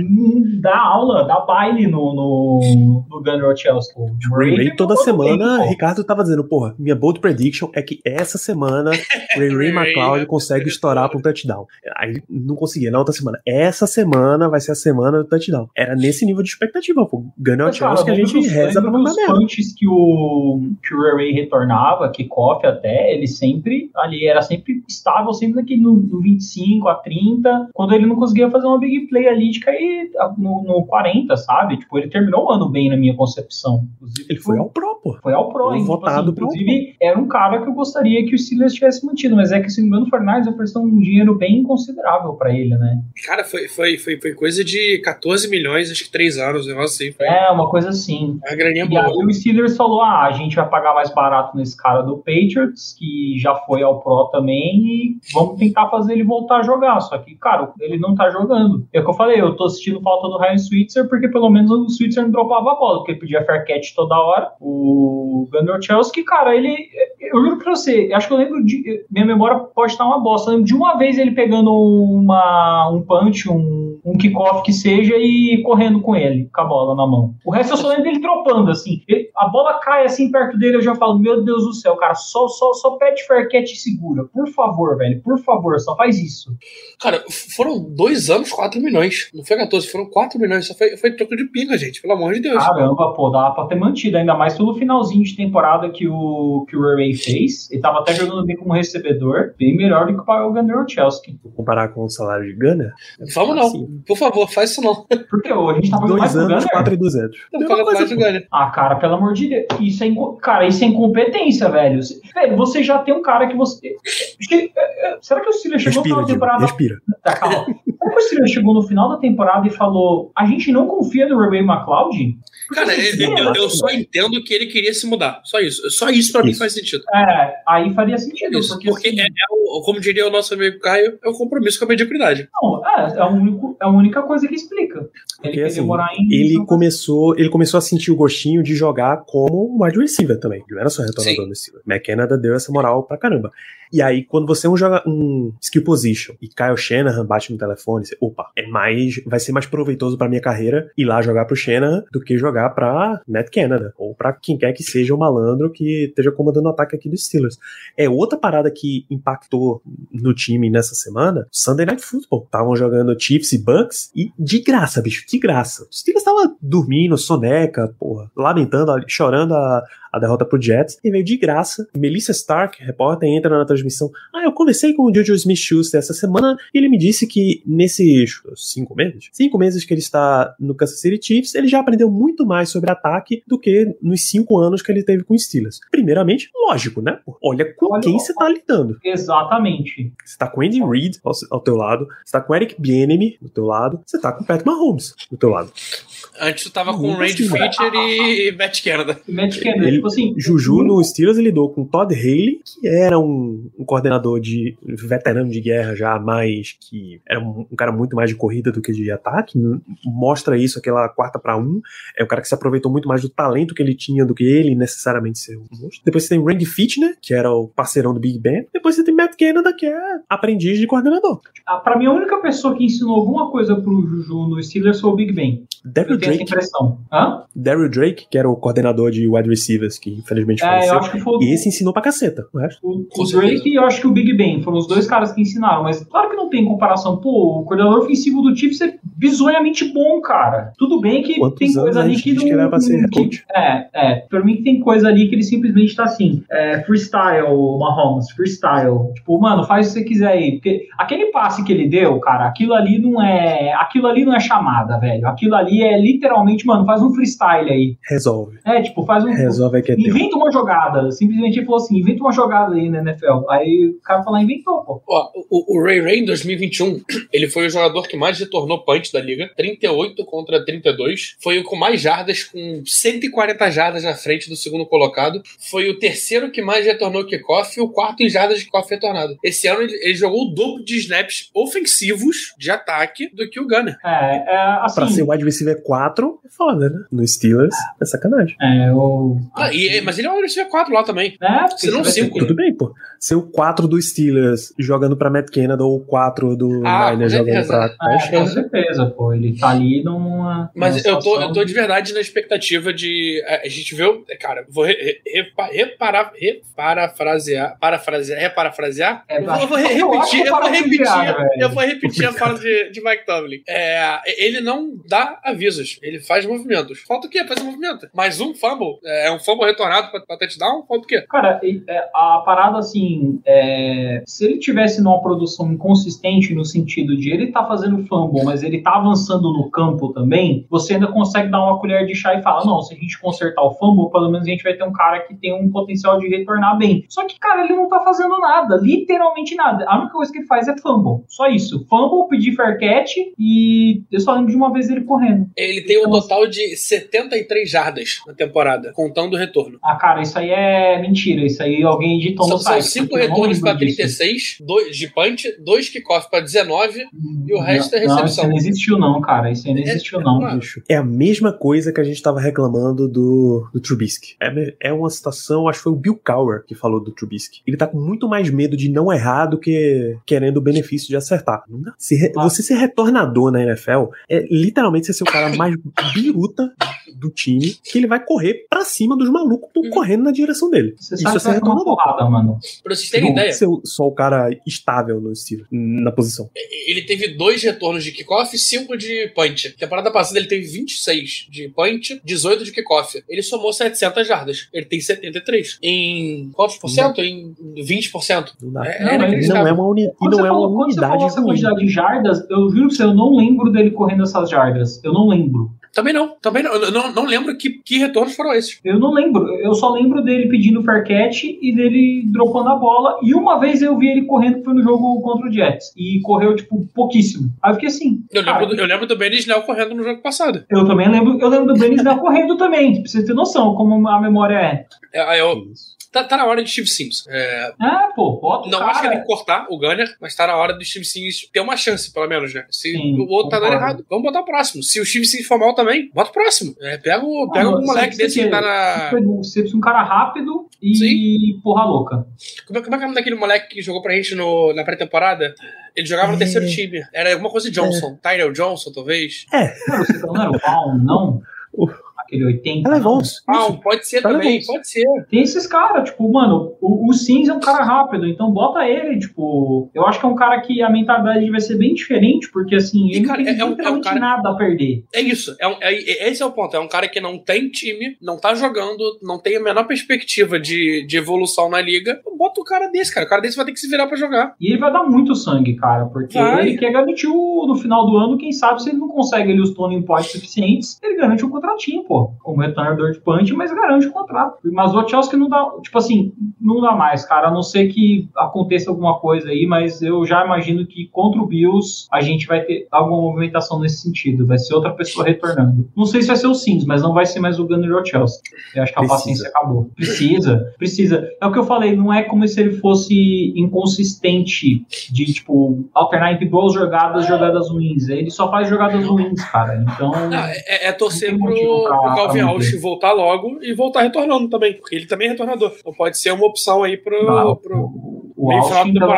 C: dá aula, dá baile no, no, no Gunner Chelsea.
B: O Ray Ray toda semana, Ricardo tava dizendo, porra, minha bold prediction é que essa semana Ray Ray McLeod consegue estourar pra um touchdown. Aí não conseguia na outra semana. Essa semana vai ser a semana do touchdown. Era nesse nível de expectativa, pô. Ganhou Chelsea que a gente reza pra
C: mandar mesmo. Antes que o, que o Ray Ray retornava, que Koff até, ele sempre ali era sempre estável, sempre naquele no, no 25 a 30. Quando ele não conseguia fazer uma big play ali de cair no, no 40, sabe? Tipo, ele terminou o ano bem na minha concepção.
B: Inclusive, ele foi ao Pro, pô.
C: Foi ao Pro,
B: hein? Tipo
C: assim, inclusive, era um cara que eu gostaria que o Steelers tivesse mantido, mas é que, se não me engano, do Fortnite ofereceu um dinheiro bem considerável para ele, né?
D: Cara, foi, foi, foi, foi coisa de 14 milhões, acho que 3 anos, um negócio assim. Foi...
C: É, uma coisa assim.
D: A graninha
C: e
D: boa.
C: aí o Steelers falou: ah, a gente vai pagar mais barato nesse cara do Patriots, que já foi ao Pro também, e vamos tentar fazer ele voltar a jogar. Só que, cara, ele não tá jogando. É o que eu falei, eu tô assistindo falta do Ryan Switzer, porque pelo menos o Switzer não dropava a bola, porque ele pedia fair catch toda hora. O Chelsea, cara, ele. Eu juro pra você, acho que eu lembro de. Minha memória pode estar uma bosta. Eu lembro de uma vez ele pegando uma, um punch, um, um kickoff que seja, e correndo com ele, com a bola na mão. O resto eu só lembro dele dropando, assim. Ele, a bola cai assim perto dele, eu já falo, meu Deus do céu, cara, só, só, só pede fair catch e segura. Por favor, velho, por favor, só faz isso.
D: Cara, foram dois anos, 4 milhões. Não foi 14, foram 4 milhões. Só foi, foi troco de pinga, gente, pelo amor de Deus.
C: Caramba, pô, dá pra ter mantido, ainda mais pelo finalzinho de temporada que o, que o Ray fez. Ele tava até jogando bem como recebedor, bem melhor do que o Gunner Chelsea.
B: Vou comparar com o salário de Gunner?
D: Vamos não, assim. por favor, faz isso não.
C: Porque a gente tá pagando
B: mais
C: anos,
B: Gunner? 4 e 200.
D: Não paga mais Gunner.
C: Ah, cara, pelo amor de Deus. Isso é, cara, isso é incompetência, velho. Velho, você já tem um cara que você... Será que o Steelers chegou
B: respira,
C: na temporada...
B: Respira.
C: Tá, calma. Será que o Steelers chegou no final da temporada e falou a gente não confia no Rebay McLeod?
D: Cara, eu, eu, eu, só entendo que ele queria se mudar. Só isso. Só isso pra isso. mim faz sentido.
C: É, aí faria sentido.
D: Isso,
C: porque,
D: porque
C: assim,
D: é, é o, como diria o nosso amigo Caio, é o compromisso com a mediocridade.
C: Não, é, é, a único, é a única coisa que explica.
B: Ele, assim, em ele começou, ele começou a sentir o gostinho de jogar como um wide receiver também. Não era só retornador no receiver. McKenna deu essa moral pra caramba. E aí, quando você joga um skill position e Kyle Shanahan bate no telefone, você, opa, é mais, vai ser mais proveitoso pra minha carreira ir lá jogar pro Shanahan do que jogar pra Matt Canada, ou pra quem quer que seja o malandro que esteja comandando o ataque aqui dos Steelers. É outra parada que impactou no time nessa semana, Sunday Night Football. Estavam jogando Chiefs e Bucks e de graça, bicho, de graça. Os Steelers estavam dormindo, soneca, porra, lamentando, chorando a, a derrota pro Jets, e veio de graça. Melissa Stark, repórter, entra na transmissão. Ah, eu conversei com o Jojo Smith-Schuster essa semana e ele me disse que nesses cinco meses, cinco meses que ele está no Kansas City Chiefs, ele já aprendeu muito mais sobre ataque do que nos cinco anos que ele teve com Steelers. Primeiramente, lógico, né? Olha com Olha, quem você tá lidando.
C: Exatamente.
B: Você tá com Andy Reid ao, ao teu lado, você tá com Eric Bieniemy do teu lado, você tá com Pat Mahomes do teu lado.
D: Antes tu tava com Randy Fitcher e Matt Canada.
C: Matt Canada,
B: ele,
C: tipo assim.
B: Juju no Steelers ele lidou com Todd Haley, que era um, um, coordenador de veterano de guerra já, mais que era um, um, cara muito mais de corrida do que de ataque. Mostra isso, aquela quarta para um. É um cara que se aproveitou muito mais do talento que ele tinha do que ele necessariamente ser um monstro. Depois você tem Randy Fitner, que era o parceirão do Big Ben. Depois você tem Matt Canada, que é aprendiz de coordenador.
C: Ah, pra mim, a única pessoa que ensinou alguma coisa pro Juju no Steelers foi o Big Ben.
B: Daryl Drake.
C: impressão. Hã?
B: Daryl Drake, que era o coordenador de wide receivers, que infelizmente
C: é,
B: faleceu.
C: Eu acho que foi...
B: E esse ensinou pra caceta. O, resto.
C: o, o Drake e eu acho que o Big Ben foram os dois caras que ensinaram, mas claro que não tem comparação. Pô, o coordenador ofensivo do Chiefs é bizonhamente bom, cara. Tudo bem que
B: Quantos
C: tem coisa ali que
B: não. Que era pra ser
C: que, é, é. Pra mim tem coisa ali que ele simplesmente tá assim: é, freestyle, Mahomes, freestyle. Tipo, mano, faz o que você quiser aí. Porque aquele passe que ele deu, cara, aquilo ali não é. Aquilo ali não é chamada, velho. Aquilo ali é literalmente, mano, faz um freestyle aí.
B: Resolve.
C: É, tipo, faz um.
B: Resolve que é
C: Inventa teu. uma jogada. Simplesmente ele falou assim: inventa uma jogada aí na NFL. Aí o cara falou, inventou, pô.
D: Ó, o, o Ray Ray em 2021, ele foi o jogador que mais retornou punch da liga. 38 contra 32. Foi o com mais jardas, com 140 jardas na frente do segundo colocado. Foi o terceiro que mais retornou kickoff e o quarto em jardas de kickoff retornado. Esse ano ele, ele, jogou o dobro de snaps ofensivos de ataque do que o Gunner.
C: É, é assim.
B: Pra ser wide receiver 4, é foda, né? No Steelers, é sacanagem.
C: É, o.
D: Ah, e, mas ele é wide receiver 4 lá também.
C: É,
D: Se não 5.
B: Tudo bem, pô. Ser o 4 do Steelers jogando pra Matt Canada ou o 4 do
D: ah,
B: jogando pra.
C: É, com certeza, pô. Ele tá ali numa.
D: Mas eu tô, eu tô de verdade na expectativa de. A, gente viu. Cara, vou re, re, reparar, reparafrasear. Parafrasear. Reparafrasear?
C: É,
D: eu vou, eu vou
C: eu
D: repetir. Eu vou repetir. Eu vou repetir a fala de, de Mike Tomlin. É, ele não dá avisos. Movimentos. Ele faz movimentos. Falta o quê? Fazer movimento. Mais um fumble. É, é um fumble retornado pra, pra touchdown? Falta o quê?
C: Cara, é, a parada assim, é, se ele tivesse numa produção inconsistente no sentido de ele tá fazendo fumble, mas ele tá avançando no campo também, você ainda consegue dar uma colher de chá e falar, não, se a gente consertar o fumble, pelo menos a gente vai ter um cara que tem um potencial de retornar bem. Só que, cara, ele não tá fazendo nada, literalmente nada. A única coisa que ele faz é fumble. Só isso. Fumble, pedir fair catch e eu só lembro de uma vez ele correndo.
D: Ele tem um total de 73 jardas na temporada, contando o retorno.
C: Ah, cara, isso aí é mentira. Isso aí alguém editou no site.
D: São 5 retornos para 36, 2 de punch, 2 kickoff para 19 hum, e o resto é recepção. Não,
C: isso não existiu não, cara. Isso aí não é, existiu não.
B: É, é a mesma coisa que a gente tava reclamando do, do Trubisky. É, é uma situação, acho que foi o Bill Cowher que falou do Trubisky. Ele tá com muito mais medo de não errar do que querendo o benefício de acertar. Se, ah. Você ser retornador na NFL é literalmente você ser o cara mais biruta do time que ele vai correr pra cima dos malucos que estão uhum. correndo na direção dele.
C: Você Isso sabe é ser retornador. Porrada, mano.
D: Pra vocês terem ideia.
B: Ser só o cara estável no estilo, na posição.
D: Ele teve dois retornos de kickoff e cinco de punch. Temporada passada ele teve 26 de punch, 18 de kickoff. Ele somou 700 jardas. Ele tem 73. Em quantos por cento? Em 20%.
B: Não, dá. É, não, é, não é uma, uni e não é uma
C: falou,
B: unidade.
C: Quando você falou essa quantidade de jardas, eu juro que eu não lembro dele correndo essas jardas. Eu não lembro.
D: Também não, também não. Eu não, não lembro que, que retornos foram esses.
C: Eu não lembro. Eu só lembro dele pedindo fair catch e dele dropando a bola. E uma vez eu vi ele correndo, que foi no jogo contra o Jets. E correu, tipo, pouquíssimo. Aí eu fiquei assim.
D: Eu, cara, lembro, do, eu lembro do Ben Snell correndo no jogo passado.
C: Eu também lembro. Eu lembro do Ben Snell correndo também. Pra você ter noção como a memória é.
D: É, eu, Tá, tá, na hora de Steve Sims.
C: É, é pô, bota
D: Não
C: cara.
D: acho que ele tem que cortar o Gunner, mas tá na hora do Steve Sims ter uma chance, pelo menos, né? Se Sim, o outro tá dando errado, vamos botar o próximo. Se o Steve Sims for mal também, bota o próximo. É, pega o, pega ah, um moleque desse que tá na.
C: Você precisa um cara rápido e Sim. porra louca.
D: Como, é, como é que é o nome daquele moleque que jogou pra gente no, na pré-temporada? Ele jogava no terceiro time. Era alguma coisa de Johnson. É. Tyrell Johnson, talvez.
B: É.
C: Não, você não era o Brown, não? aquele 80.
B: Ela é bons.
D: Ah, pode ser também, pode ser.
C: Tem esses caras, tipo, mano, o, o Sims é um cara rápido, então bota ele, tipo, eu acho que é um cara que a mentalidade vai ser bem diferente, porque assim, ele cara, não tem é, é, um, cara, nada a perder.
D: É isso, é, um, é, esse é o ponto, é um cara que não tem time, não tá jogando, não tem a menor perspectiva de, de evolução na liga, bota o cara desse, cara, o cara desse vai ter que se virar pra jogar.
C: E ele vai dar muito sangue, cara, porque vai. ele quer garantir o, no final do ano, quem sabe se ele não consegue ali os Tony Points suficientes, ele garante um contratinho, pô pô, como retornador de punch, mas garante o contrato. Mas o Wachowski não dá, tipo assim, não dá mais, cara, a não ser que aconteça alguma coisa aí, mas eu já imagino que contra o Bills a gente vai ter alguma movimentação nesse sentido, vai ser outra pessoa retornando. Não sei se vai ser o Sims, mas não vai ser mais o Gunner Wachowski. Eu acho que a precisa. paciência acabou. Precisa, precisa. É o que eu falei, não é como se ele fosse inconsistente de, tipo, alternar entre boas jogadas jogadas ruins. Ele só faz jogadas ruins, cara. Então. Não,
D: é, é torcer pro, pro Calvin Austin voltar logo e voltar retornando também, porque ele também é retornador. Então pode ser uma opção aí pro,
C: Não, pro o Austin, pelo.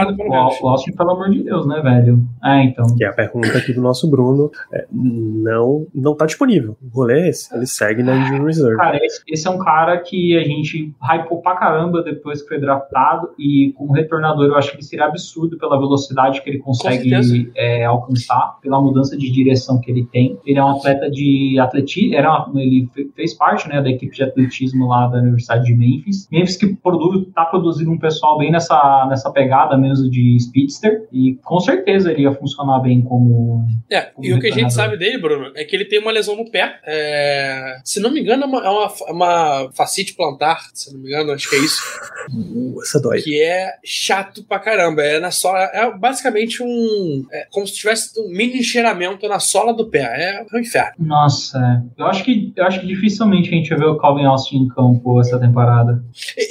C: O Austin, pelo amor de Deus, né, velho? É, então.
B: Que é a pergunta aqui do nosso Bruno. É, não, não tá disponível. O rolê é esse. Ele segue na Injury Reserve.
C: Cara, esse, esse, é um cara que a gente hypou pra caramba depois que foi draftado e como retornador eu acho que seria absurdo pela velocidade que ele consegue é, alcançar, pela mudança de direção que ele tem. Ele é um atleta de atletismo, era uma, ele fez parte né, da equipe de atletismo lá da Universidade de Memphis. Memphis que produz, tá produzindo um pessoal bem nessa, nessa pegada mesmo de speedster e com certeza ele ia funcionar bem como.
D: É, como e o que a gente sabe dele, Bruno, é que ele tem uma lesão no pé. É, se não me engano, é uma, é uma, é uma facite plantar, se não me engano, acho que é isso.
B: Uh, essa dói.
D: Que é chato pra caramba. É na sola. É basicamente um. É como se tivesse um mini encheiramento na sola do pé. É um inferno.
C: Nossa, é. eu acho que eu acho que dificilmente a gente vai ver o Calvin Austin em campo essa temporada.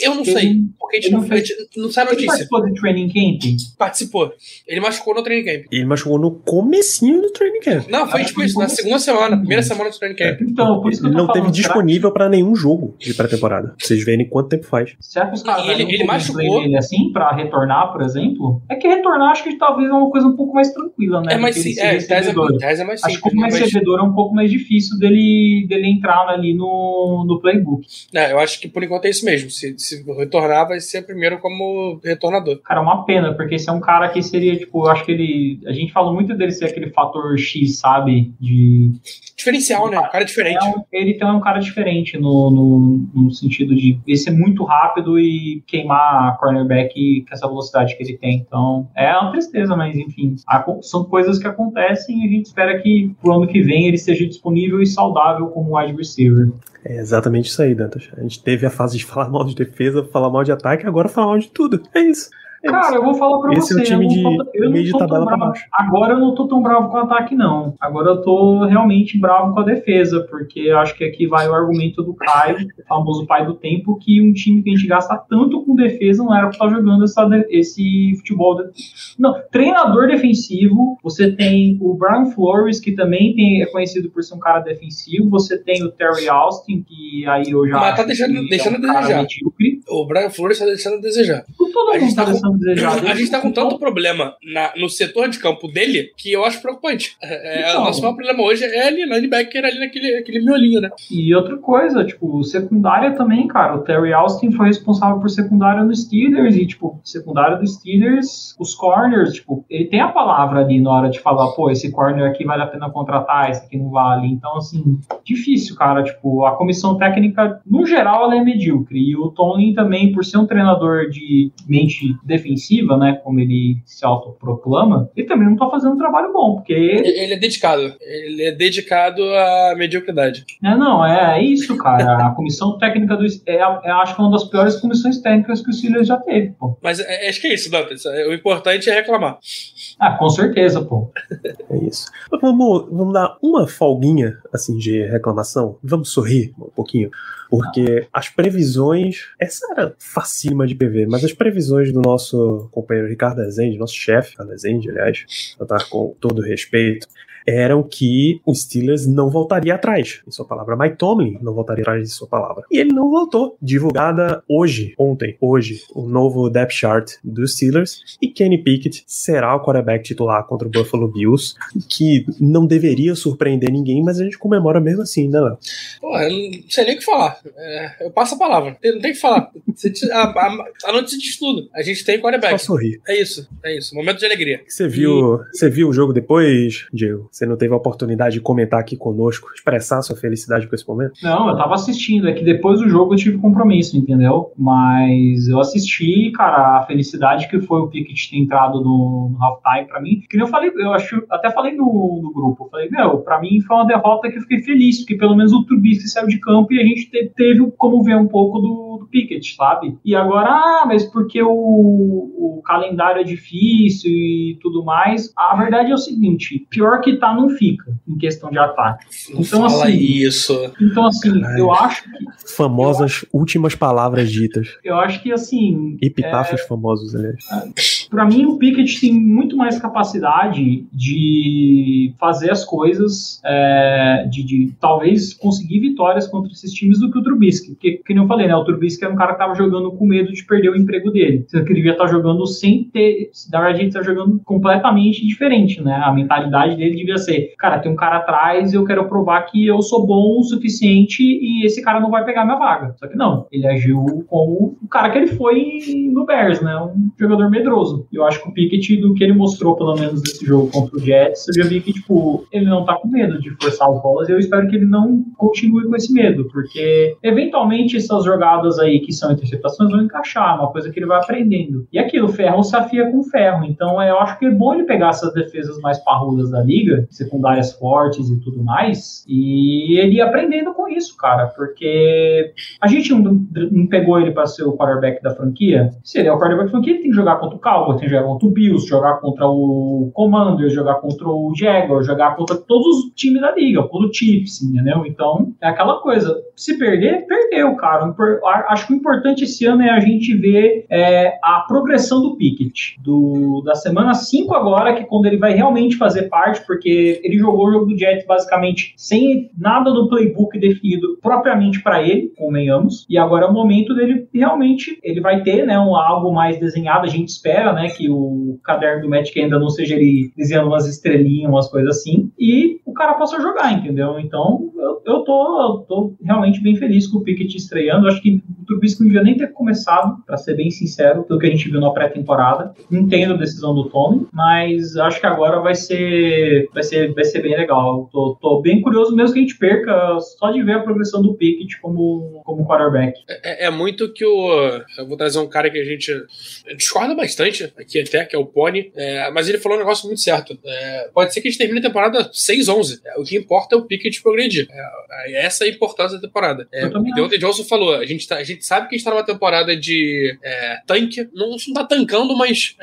D: Eu não sei, porque a gente não, não, fez, não sai notícia. Ele
C: participou do training camp?
D: Participou. Ele machucou no training camp.
B: Ele machucou no comecinho do training camp.
D: Não, foi tipo isso, na segunda semana, primeira semana do training camp.
C: Então, por isso que
B: eu
C: tô
B: Ele não teve disponível pra nenhum jogo de pré-temporada. Vocês verem quanto tempo faz.
C: Será que os caras
D: ele, ele machucou
C: ele assim pra retornar, por exemplo? É que retornar acho que talvez é uma coisa um pouco mais tranquila, né?
D: É mais sim, é, tese é, é mais simples.
C: Acho que como mais recebedor é um pouco mais difícil dele, dele entrar ali no, no playbook.
D: É, eu acho que por enquanto é isso mesmo. Se, se retornar, vai ser primeiro como retornador.
C: Cara, uma pena, porque esse é um cara que seria, tipo, eu acho que ele. A gente fala muito dele ser aquele fator X, sabe? De.
D: Diferencial, né? Um cara diferente.
C: É, ele tem um cara diferente no, no, no, sentido de ele ser muito rápido e queimar a cornerback com essa velocidade que ele tem. Então, é uma tristeza, mas enfim. São coisas que acontecem e a gente espera que pro ano que vem ele esteja disponível e saudável como wide receiver.
B: É exatamente isso aí, Dantas. A gente teve a fase de falar mal de defesa, falar mal de ataque, agora falar mal de tudo. É isso.
C: Cara, eu vou falar pra
B: Esse
C: você.
B: Esse é o time
C: eu
B: de eu meio de tabela pra baixo.
C: Agora eu não tô tão bravo com o ataque, não. Agora eu tô realmente bravo com a defesa, porque acho que aqui vai o argumento do Caio, o famoso pai do tempo, que um time que a gente gasta tanto com defesa não era pra estar jogando essa, esse futebol. De... Não, treinador defensivo, você tem o Brian Flores, que também tem, é conhecido por ser um cara defensivo, você tem o Terry Austin, que aí eu já.
D: Mas tá deixando, deixando é um a desejar. O Brian Flores tá deixando a desejar.
C: Todo mundo tá deixando
D: desejado. A gente tá com tanto problema na, no setor de campo dele que eu acho preocupante. É, então, o nosso maior problema hoje é ali, linebacker ali naquele aquele miolinho, né?
C: E outra coisa, tipo, secundária também, cara. O Terry Austin foi responsável por secundária no Steelers e, tipo, secundária do Steelers, os corners, tipo, ele tem a palavra ali na hora de falar, pô, esse corner aqui vale a pena contratar, esse aqui não vale. Então, assim, difícil, cara. Tipo, a comissão técnica, no geral, ela é medíocre. E o Tony também, por ser um treinador de mente defensiva, né, como ele se autoproclama, ele também não tá fazendo um trabalho bom, porque...
D: Ele é dedicado. Ele é dedicado à mediocridade.
C: É, não, é, é isso, cara. A comissão técnica do... É, é, acho que é uma das piores comissões técnicas que o Steelers já teve, pô.
D: Mas é, acho que é isso, Dantas. O importante é reclamar.
C: Ah, com certeza, pô.
B: É isso. Vamos, vamos dar uma folguinha, assim, de reclamação? Vamos sorrir um pouquinho? Porque as previsões. Essa era facílima de PV, mas as previsões do nosso companheiro Ricardo Rezende, nosso chefe, Ricardo Rezende, aliás, tá com todo respeito, eram que o Steelers não voltaria atrás em sua palavra. Mike Tomlin não voltaria atrás de sua palavra. E ele não voltou. Divulgada hoje, ontem, hoje, o novo depth chart dos Steelers e Kenny Pickett será o quarterback titular contra o Buffalo Bills, que não deveria surpreender ninguém, mas a gente comemora mesmo assim, né, Léo?
D: Pô, eu não sei nem o que falar. É, eu passo a palavra. Eu não tem o que falar. A, a, a notícia de tudo. A gente tem quarterback.
B: Só sorrir.
D: É isso, é isso. Momento de alegria.
B: Você viu, e... você viu o jogo depois, Diego? Você não teve a oportunidade de comentar aqui conosco, expressar sua felicidade com esse momento?
C: Não, eu tava assistindo. É que depois do jogo eu tive compromisso, entendeu? Mas eu assisti, cara, a felicidade que foi o Pickett ter entrado no, no halftime pra mim. Que eu falei, eu acho, até falei no, no grupo. Eu falei, meu, pra mim foi uma derrota que eu fiquei feliz, porque pelo menos o Trubisky saiu de campo e a gente teve, teve como ver um pouco do, do sabe? E agora, ah, mas porque o, o calendário é difícil e tudo mais. A verdade é o seguinte: pior que tá tá, não fica em questão de ataque.
D: Então, fala assim, isso.
C: Então, assim, Caralho. eu acho que.
B: Famosas
C: eu,
B: últimas palavras ditas.
C: Eu acho que, assim.
B: Epitáfios é, famosos, aliás.
C: É, para mim, o Pickett tem muito mais capacidade de fazer as coisas, é, de, de, talvez conseguir vitórias contra esses times do que o Trubisky. Porque, como eu falei, né? O Trubisky era um cara que tava jogando com medo de perder o emprego dele. Sendo que ele devia estar tá jogando sem ter. Na verdade, ele tá jogando completamente diferente, né? A mentalidade dele devia ser, cara, tem um cara atrás eu quero provar que eu sou bom o suficiente e esse cara não vai pegar minha vaga. Só que não, ele agiu como o cara que ele foi no Bears, né? Um jogador medroso. Eu acho que o Pickett, do que ele mostrou, pelo menos nesse jogo contra o Jets, eu já vi que, tipo, ele não tá com medo de forçar as bolas e eu espero que ele não continue com esse medo, porque eventualmente essas jogadas aí que são interceptações vão encaixar, uma coisa que ele vai aprendendo. E aquilo, ferro se afia com ferro. Então eu acho que é bom ele pegar essas defesas mais parrudas da liga secundárias fortes e tudo mais. E ele ia aprendendo com isso, cara, porque a gente não, não pegou ele para ser o quarterback da franquia. Se ele é o quarterback da franquia, ele tem que jogar contra o Tem que jogar contra o Bills, jogar contra o Commanders, jogar contra o Jaguars, jogar contra todos os times da liga, contra o Chiefs, entendeu? Então, é aquela coisa. Se perder, perdeu, cara. Acho que o importante esse ano é a gente ver é, a progressão do Pickett. Do, da semana 5 agora, que quando ele vai realmente fazer parte, porque ele jogou o jogo do Jets basicamente sem nada do playbook definido propriamente para ele, convenhamos, e agora é o momento dele realmente, ele vai ter, né, um, algo mais desenhado, a gente espera, né, que o caderno do Magic ainda não seja ele desenhando umas estrelinhas, umas coisas assim, e o cara possa jogar, entendeu? Então, eu, eu tô, eu tô realmente bem feliz com o Pickett estreando. Acho que o Trubisky não devia nem ter começado, para ser bem sincero, pelo que a gente viu na pré-temporada. Entendo a decisão do Tony, mas acho que agora vai ser, vai ser, vai ser bem legal. Tô, tô bem curioso mesmo que a gente perca só de ver a progressão do Pickett como, como quarterback.
D: É, é muito que o. Eu vou trazer um cara que a gente discorda bastante aqui até, que é o Pony, é, mas ele falou um negócio muito certo. É, pode ser que a gente termine a temporada 6-11. É, o que importa é o Pickett progredir. É, essa é a importância da temporada. É, o Deontay Johnson falou: a gente, tá, a gente sabe que a gente tá numa temporada de é, tanque. Não, não tá tancando, mas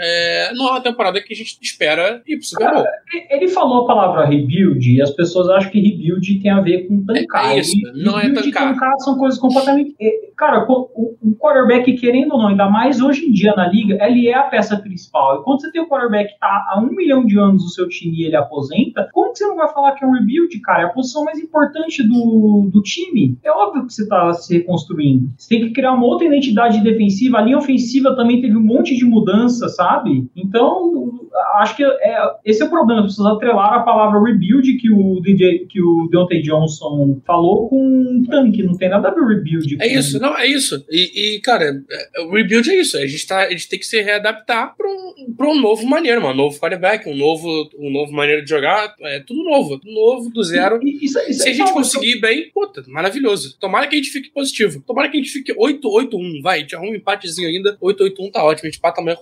D: não é uma temporada que a gente espera pro Super Bowl.
C: Ele falou a palavra rebuild e as pessoas acham que rebuild tem a ver com tancar.
D: É, isso, não é tancar.
C: e tancar são coisas completamente. Cara, o, o quarterback, querendo ou não, ainda mais hoje em dia na liga, ele é a peça principal. E quando você tem o quarterback que tá há um milhão de anos no seu time e ele aposenta, como que você não vai falar que é um rebuild, cara? É a posição mais importante do, do time. É óbvio que você tá se reconstruindo. Você tem que criar uma outra identidade defensiva. A linha ofensiva também teve um monte de mudança, sabe? Então, acho que é, esse é o problema. As pessoas atrelaram a palavra rebuild que o DJ, que o Deontay Johnson falou com tanque. Não tem nada a ver rebuild.
D: É isso, não, é isso. E, e, cara, é, o rebuild é isso. A gente, tá, a gente tem que se readaptar para um, pra um novo maneiro, um novo quarterback, um novo, um novo maneira de jogar. É tudo novo. Tudo novo, do zero.
C: Isso, isso,
D: se a gente conseguir bem, puta, maravilhoso. Tomara que a gente fique positivo. Tomara que a gente fique 8-8-1. Vai, a gente arruma um empatezinho ainda. 8-8-1 tá ótimo. A gente pata, amanhã,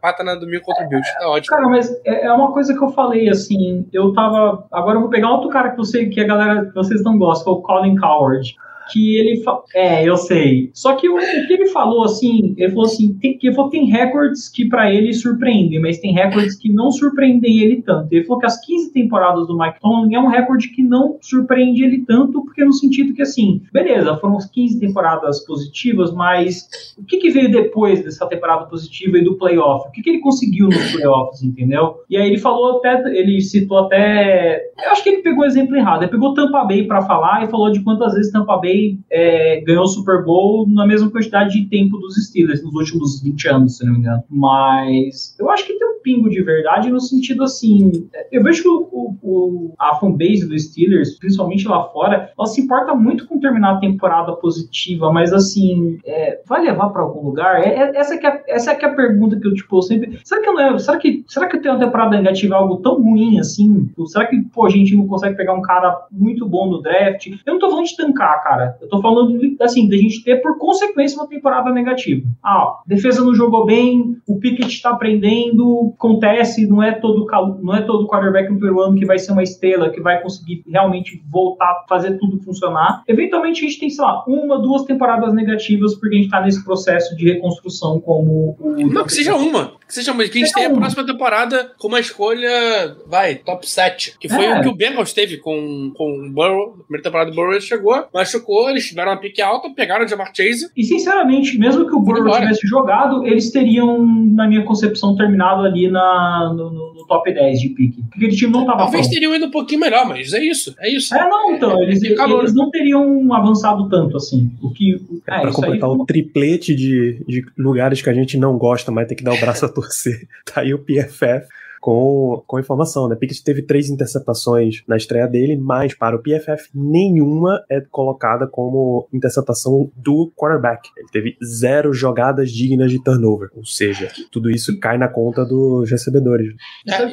D: pata na domingo contra o Bills. Tá ótimo.
C: Cara, mas é, é uma coisa que eu falei, assim, eu tava. Agora eu vou pegar outro cara que sei que a galera que vocês não gostam, que é o Colin Coward que ele. É, eu sei. Só que o, o, que ele falou, assim, ele falou assim: tem, que falou, tem recordes que para ele surpreendem, mas tem recordes que não surpreendem ele tanto. Ele falou que as 15 temporadas do Mike Tomlin é um recorde que não surpreende ele tanto, porque no sentido que, assim, beleza, foram 15 temporadas positivas, mas o que, que veio depois dessa temporada positiva e do playoff? O que, que ele conseguiu nos playoffs, entendeu? E aí ele falou até, ele citou até. Eu acho que ele pegou o exemplo errado. Ele pegou Tampa Bay para falar e falou de quantas vezes Tampa Bay é, ganhou o Super Bowl na mesma quantidade de tempo dos Steelers, nos últimos 20 anos, se não me engano. Mas eu acho que pingo de verdade no sentido assim. Eu vejo que o, o, a fanbase dos Steelers, principalmente lá fora, ela se importa muito com terminar a temporada positiva, mas assim, é, vai levar para algum lugar? É, é, essa, que é, essa que é a pergunta que eu, tipo, sempre. Será que eu levo? Será que, será que ter uma temporada negativa é algo tão ruim assim? Será que, pô, a gente não consegue pegar um cara muito bom no draft? Eu não tô falando de tancar, cara. Eu tô falando assim, da gente ter por consequência uma temporada negativa. Ah, defesa não jogou bem, o Pickett está aprendendo, acontece, não é todo não é todo quarterback peruano que vai ser uma estrela, que vai conseguir realmente voltar fazer tudo funcionar. Eventualmente a gente tem, sei lá, uma, duas temporadas negativas porque a gente tá nesse processo de reconstrução como o
D: Não, que seja uma, que seja uma, que a gente tenha a próxima temporada com uma escolha, vai, top 7, que foi é. o que o Bengals teve com, com o Burrow, na primeira temporada do Burrow chegou, machucou eles tiveram uma pique alta, pegaram o Jamar Chase.
C: E sinceramente, mesmo que o Burrow tivesse jogado, eles teriam, na minha concepção, terminado ali na, no, no top 10 de pique. Porque aquele time não tava
D: Talvez pronto. teriam ido um pouquinho melhor, mas é isso, é isso.
C: É, não, então, eles, eles não teriam avançado tanto assim. O que,
B: é, é pra completar aí... o triplete de, de lugares que a gente não gosta, mas tem que dar o braço a torcer. Tá aí o PFF com, com informação, né? Pickett teve três interceptações na estreia dele, mas para o PFF nenhuma é colocada como interceptação do quarterback. Ele teve zero jogadas dignas de turnover, ou seja, tudo isso cai na conta dos recebedores.
D: É,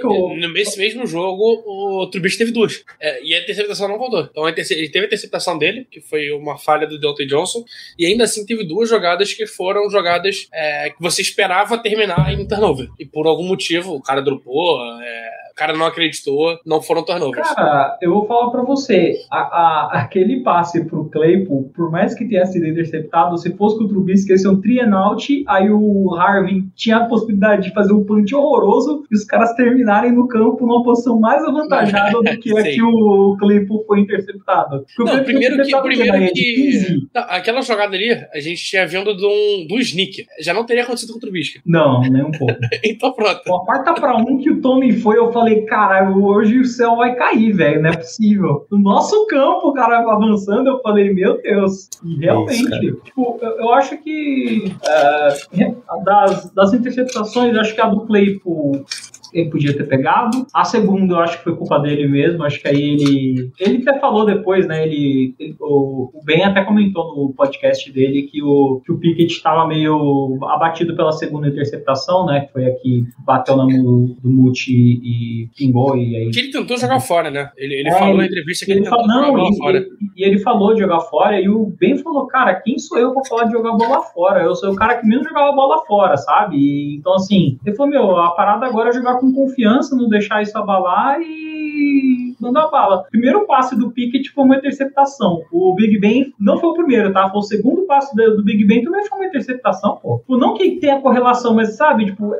D: nesse mesmo jogo, o Trubisky teve duas, é, e a interceptação não contou. Então ele teve a interceptação dele, que foi uma falha do Deontay Johnson, e ainda assim teve duas jogadas que foram jogadas é, que você esperava terminar em turnover. E por algum motivo o cara dropou é, o cara não acreditou, não foram turnovers.
C: Cara, eu vou falar pra você, a, a, aquele passe pro Claypool, por mais que tenha sido interceptado, se fosse com o Trubisky, esse é um three and out, aí o Harvin tinha a possibilidade de fazer um punch horroroso e os caras terminarem no campo numa posição mais avantajada do que a que o Claypool foi interceptado.
D: Não, primeiro que, primeiro que não, aquela jogada ali, a gente tinha vindo do, do sneak. Já não teria acontecido com o Trubisky.
C: Não, nem um pouco.
D: então pronto.
C: Uma quarta pra um que o Tony foi, eu falei, caralho, hoje o céu vai cair, velho, não é possível. No nosso campo, o cara avançando, eu falei, meu Deus. E realmente, Isso, tipo, eu, eu, acho que é, das, das interceptações, acho que a do Claypool ele podia ter pegado. A segunda, eu acho que foi culpa dele mesmo. Acho que aí ele. Ele até falou depois, né? Ele, ele o, o Ben até comentou no podcast dele que o, que o Pickett estava meio abatido pela segunda interceptação, né? Que foi aqui, bateu na do, do Multi e pingou. E aí...
D: Que ele tentou jogar fora, né? Ele, ele é, falou ele, na entrevista que ele, ele tentou
C: falou, jogar bola fora. E, e ele falou de jogar fora, e o Ben falou, cara, quem sou eu pra falar de jogar bola fora? Eu sou o cara que menos jogava bola fora, sabe? E, então, assim, ele falou, meu, a parada agora é jogar com confiança, não deixar isso abalar e mandar a bala. Primeiro passe do Pickett foi uma interceptação. O Big Ben não foi o primeiro, tá? Foi o segundo passe do, Big Ben também foi uma interceptação, pô. Tipo, não que tenha correlação, mas sabe, tipo,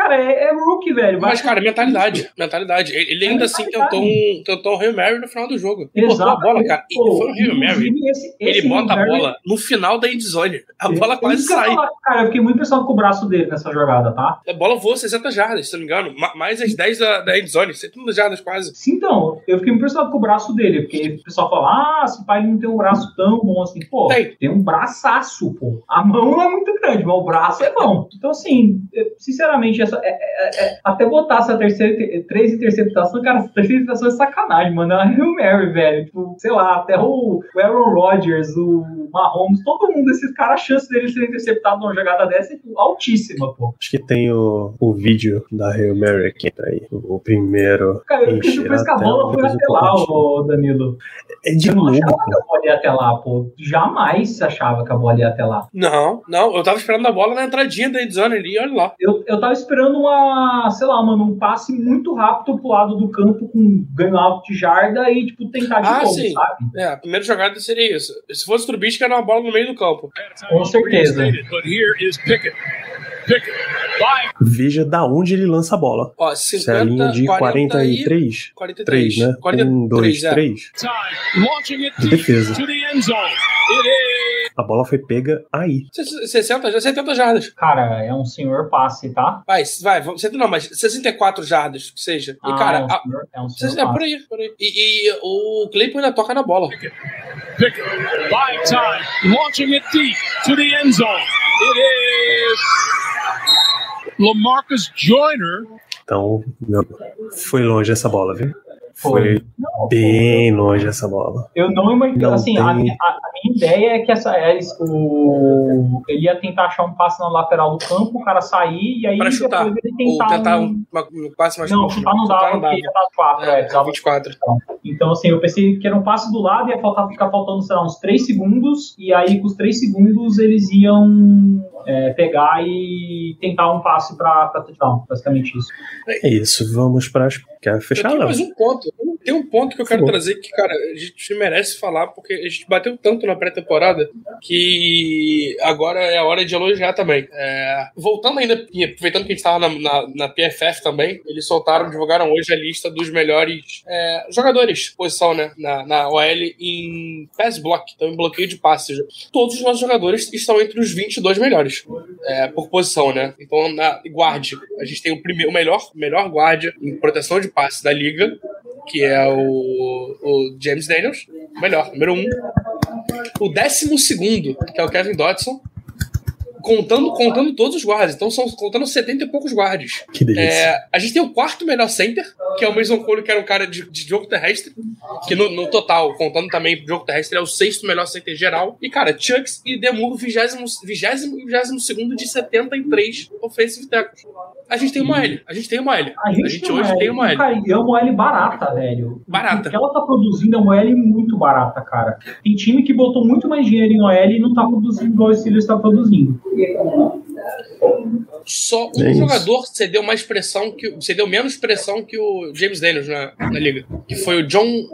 C: Cara, é, é rookie, velho.
D: Mas, cara, mentalidade. Isso. Mentalidade. Ele ainda assim tentou um, tentou um Hail Mary no final do jogo. Ele botou a bola, cara. Pô, ele foi um Hail Mary. Esse, esse ele bota a bola no final da endzone. A bola quase sai. Falar,
C: cara, eu fiquei muito impressionado com o braço dele nessa jogada, tá?
D: A bola voou 60 jardas, se não me engano. Mais as 10 da, da endzone. 70 jardas quase.
C: Sim, então. Eu fiquei impressionado com o braço dele. Porque o pessoal fala, ah, esse pai não tem um braço tão bom assim. Pô, tem, tem um braçaço, pô. A mão não é muito grande, mas o braço é bom. Então, assim, sinceramente, essa, é, é, é até botar essa terceira, três interceptações, cara, essa terceira interceptação é sacanagem, mano. É uma Hail Mary, velho. Tipo, sei lá, até o, o Aaron Rodgers, o Mahomes, todo mundo, esses caras, a chance dele ser interceptado numa jogada dessa é tipo, altíssima, pô.
B: Acho que tem o, o vídeo da Hail Mary aqui, tá aí. O, primeiro.
C: Cara, eu fiquei depois que a bola foi até lá, ô Danilo.
B: É de eu novo.
C: Não achava que a bola ia até lá, pô. Jamais se achava que a bola ia até lá.
D: Não, não. Eu tava esperando a bola na entradinha da endzone ali, olha lá.
C: Eu, eu tava esperando uma, sei lá, mano, um passe muito rápido pro lado do campo com ganho alto de jarda e, tipo, tentar de
D: ah,
C: novo,
D: sim.
C: sabe?
D: É, a primeira jogada seria isso. Se fosse Trubisky, era uma bola no meio do campo.
C: Com certeza.
B: Veja da onde ele lança a bola.
D: Ó, 50,
B: Se é a linha de 43?
D: 43,
B: 3, né?
D: 43,
B: 1, 2, 3. Defesa. A bola foi pega aí.
D: 60, 70 jardas.
C: Cara, é um senhor passe, tá?
D: Vai, vai, não, mas 64 jardas, que seja. E,
C: ah,
D: cara,
C: é um senhor, é um senhor
D: é por aí, por aí. E, e o Claypool ainda toca na bola. Pickett, buying time, launching it deep to the end zone. It is
A: Lamarcus Joyner.
B: Então, meu, foi longe essa bola, viu? Foi não, bem longe essa bola.
C: Eu não imagino. Assim, tem... a, minha, a, minha, ideia é que essa, é, o, ele ia tentar achar um passe na lateral do campo, o cara sair e aí
D: Pra chutar.
C: depois ele tentar,
D: Ou tentar um, um, um passe mais
C: Não, chutar não dava, porque ia dar 4. É,
D: é, 24.
C: Então. então, assim, eu pensei que era um passe do lado, ia faltar, ficar faltando, sei lá, uns 3 segundos, e aí com os 3 segundos eles iam é, pegar e tentar um passe para touchdown, basicamente isso.
B: É isso, vamos para as. Quer fechar?
D: Eu tenho mais um ponto. Tem um ponto que eu quero trazer que, cara, a gente merece falar, porque a gente bateu tanto na pré-temporada que agora é a hora de elogiar também. É, voltando ainda, aproveitando que a gente estava na, na, na, PFF também, eles soltaram, divulgaram hoje a lista dos melhores é, jogadores, posição, né, na, na OL em pass block, então em bloqueio de passes. Todos os nossos jogadores estão entre os 22 melhores é, por posição, né? Então, na guarde, a gente tem o, primeiro, o melhor, melhor guarda em proteção de passe da liga, que é o, o James Daniels, melhor, número um. O décimo segundo, que é o Kevin Dodson, contando, contando todos os guardas. Então são contando 70 e poucos guardas.
B: Que delícia.
D: É, a gente tem o quarto melhor center, que é o Mason Cole, que era um cara de, de jogo terrestre. Que no, no, total, contando também jogo terrestre, é o sexto melhor center geral. E, cara, Chucks e Demuro, vigésimo, vigésimo e vigésimo segundo de 73 offensive tackles. A gente tem uma L. A gente tem uma L.
C: A gente, a gente hoje L. tem uma L. Cara, é uma L barata, velho.
D: Barata.
C: O que ela tá produzindo é uma L muito barata, cara. Tem time que botou muito mais dinheiro em OL e não tá produzindo igual o Steelers tá produzindo.
D: Só um é jogador cedeu mais pressão que cedeu menos pressão que o James Daniels na, na liga, que foi o John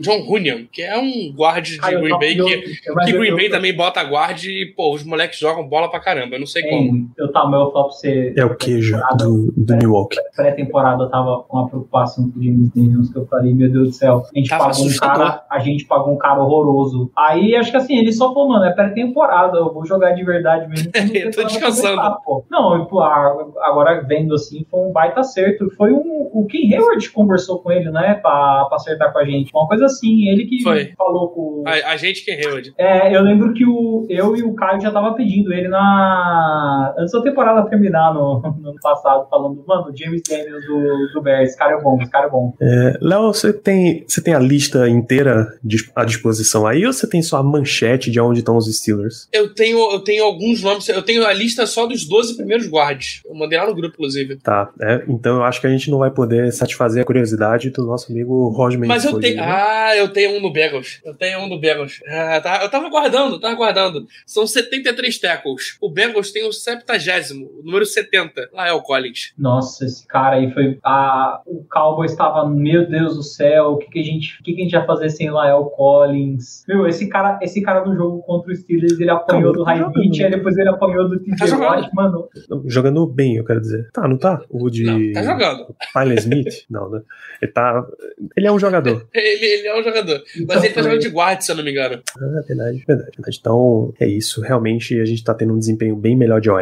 D: John Runyan, que é um guard de ah, Green Bay, que, que Green Bay também bota guard e, pô, os moleques jogam bola pra caramba, eu não sei como.
C: Eu tava, eu falo pra você.
B: É o queijo do, do Milwaukee.
C: Pré-temporada eu tava com uma preocupação com o James Daniels, que eu falei, meu Deus do céu, a gente, pagou um cara, a gente pagou um cara horroroso. Aí acho que assim, ele só falou, mano, é pré-temporada, eu vou jogar de verdade mesmo.
D: eu tô descansando.
C: Não, pô, agora vendo assim, foi um baita acerto. Foi um. O Ken Hayward conversou com ele, né, pra, pra acertar com a gente. Uma coisa assim. Ele que
D: Foi.
C: falou com.
D: A, a gente que Hayward.
C: É, eu lembro que o, eu e o Caio já tava pedindo ele na. Antes da temporada terminar no, no ano passado, falando, mano, James Daniels do, do Bears, esse cara é bom, esse cara é bom.
B: É, Léo, você tem, você tem a lista inteira à disposição aí ou você tem só a manchete de onde estão os Steelers?
D: Eu tenho, eu tenho alguns nomes, eu tenho a lista só dos 12 primeiros guards. Eu mandei lá no grupo, inclusive.
B: Tá, é, então eu acho que a gente não vai poder satisfazer a curiosidade do nosso amigo Rodman.
D: Mas eu tenho. Né? Ah, eu tenho um no Bengals. Eu tenho um no Bengals. Ah, tá, eu tava guardando, tava guardando. São 73 tackles. O Bengals tem o 70, o número 70. Lá é o Collins.
C: Nossa, esse cara aí foi. Ah, o Cowboy estava, meu Deus do céu, o que, que, a, gente, o que, que a gente ia fazer sem Lael Collins? Meu, esse cara, esse cara no jogo contra o Steelers, ele apanhou do Highfield, aí depois ele apanhou do TJ tá Watt, mano.
B: Jogando bem, eu quero dizer. Tá, não tá? O de.
D: Não, tá jogando.
B: Tyler Smith? não, né? Ele tá. Ele é um jogador.
D: ele, ele é um jogador. Então, Mas ele tá jogando de guarda, se eu não me engano.
B: Ah, verdade, verdade. Então, é isso. Realmente, a gente tá tendo um desempenho bem melhor de OL.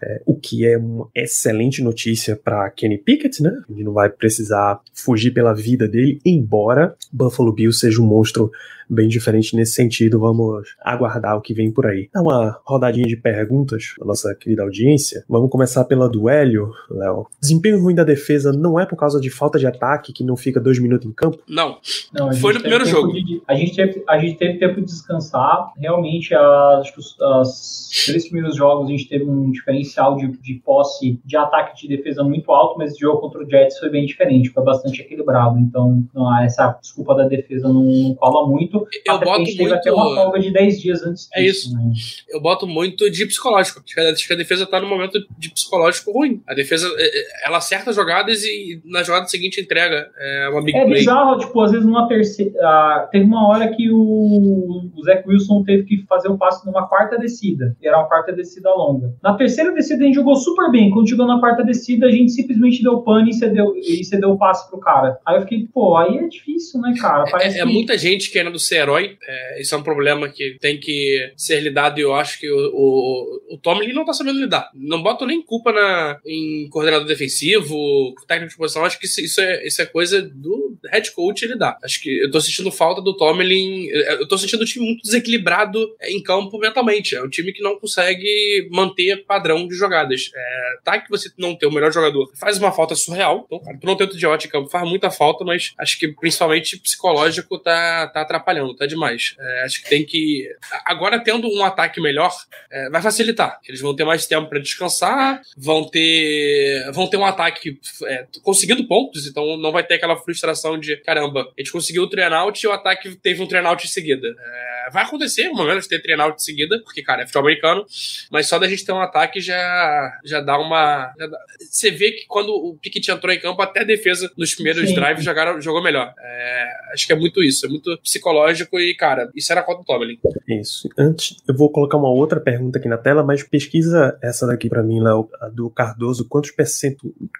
B: É, o que é uma excelente notícia para Kenny Pickett, né? Ele não vai precisar fugir pela vida dele, embora Buffalo Bills seja um monstro bem diferente nesse sentido. Vamos aguardar o que vem por aí. Dá uma rodadinha de perguntas da nossa querida audiência. Vamos começar pela do Hélio, Léo. Desempenho ruim da defesa não é por causa de falta de ataque que não fica dois minutos em campo?
D: Não. não Foi no primeiro jogo.
C: De, a, gente teve, a gente teve tempo de descansar. Realmente, as, as três primeiros jogos a gente teve um diferencial de, de posse de ataque e de defesa muito alto, mas o jogo contra o Jets foi bem diferente, foi bastante equilibrado. Então, não, essa desculpa da defesa não, não cola muito muito.
D: Eu boto muito.
C: uma folga de 10 dias antes
D: É isso. Né? Eu boto muito de psicológico. Acho que a defesa tá num momento de psicológico ruim. A defesa, é, é, ela acerta jogadas e na jogada seguinte entrega. É uma big
C: É
D: play.
C: bizarro, tipo, às vezes numa terceira. Teve uma hora que o, o Zach Wilson teve que fazer o um passe numa quarta descida. E era uma quarta descida longa. Na terceira descida a gente jogou super bem. Quando chegou na quarta descida, a gente simplesmente deu pane e cedeu, e cedeu o passe pro cara. Aí eu fiquei, pô, aí é difícil, né, cara?
D: É, Parece é, é que... muita gente querendo ser herói. É, isso é um problema que tem que ser lidado e eu acho que o, o, o Tomlin não tá sabendo lidar. Não boto nem culpa na, em coordenador defensivo, técnico de posição. Acho que isso, isso, é, isso é coisa do head coach lidar. Acho que eu tô sentindo falta do Tomlin. Eu tô sentindo o time muito desequilibrado em campo mentalmente. É um time que não consegue manter padrão de jogadas. É, tá que você não tem o melhor jogador, faz uma falta surreal. Então, cara, tu não tem o em campo, faz muita falta, mas acho que principalmente psicológico tá, tá atrapalhando, tá demais. É, acho que tem que. Agora, tendo um ataque melhor, é, vai facilitar. Eles vão ter mais tempo para descansar, vão ter. vão ter um ataque é, conseguindo pontos, então não vai ter aquela frustração de caramba, a gente conseguiu o turnout e o ataque teve um turnout em seguida. É, vai acontecer, uma vez ter turnout em seguida, porque, cara, é futebol americano, mas só da gente ter um ataque já, já dá uma. Já dá... Você vê que quando o Pickett entrou em campo, até a defesa nos primeiros Sim. drives jogaram, jogou melhor. É, acho que é muito isso, é muito psicológico e, cara, isso era contra o Tomlin.
B: Isso. Antes, eu vou colocar uma outra pergunta aqui na tela, mas pesquisa essa daqui para mim, Léo, do Cardoso. Quantos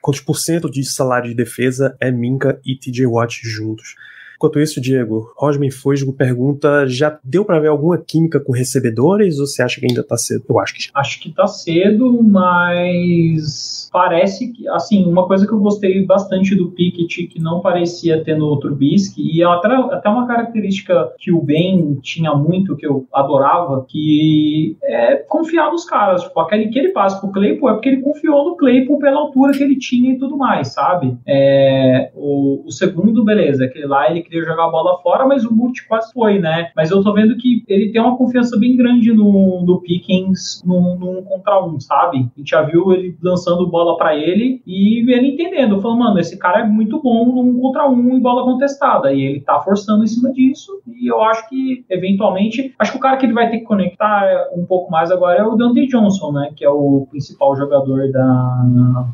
B: quantos por cento de salário de defesa é Minka e TJ Watt juntos? Enquanto isso, Diego, Rosman Fosgo pergunta: já deu para ver alguma química com recebedores ou você acha que ainda tá cedo? Eu acho que já.
C: Acho que tá cedo, mas parece que, assim, uma coisa que eu gostei bastante do Pickett, que não parecia ter no Trubisky, e é até, até uma característica que o Ben tinha muito, que eu adorava, que é confiar nos caras. Tipo, aquele que ele passa pro Claypool é porque ele confiou no Claypool pela altura que ele tinha e tudo mais, sabe? É, o, o segundo, beleza, aquele lá ele queria jogar a bola fora, mas o Multi quase foi, né? Mas eu tô vendo que ele tem uma confiança bem grande no, no Pickens num, contra um, sabe? A gente já viu ele lançando bola para ele e ele entendendo, falando, mano, esse cara é muito bom num contra um em bola contestada. E ele tá forçando em cima disso. E eu acho que, eventualmente, acho que o cara que ele vai ter que conectar um pouco mais agora é o Dante Johnson, né? Que é o principal jogador da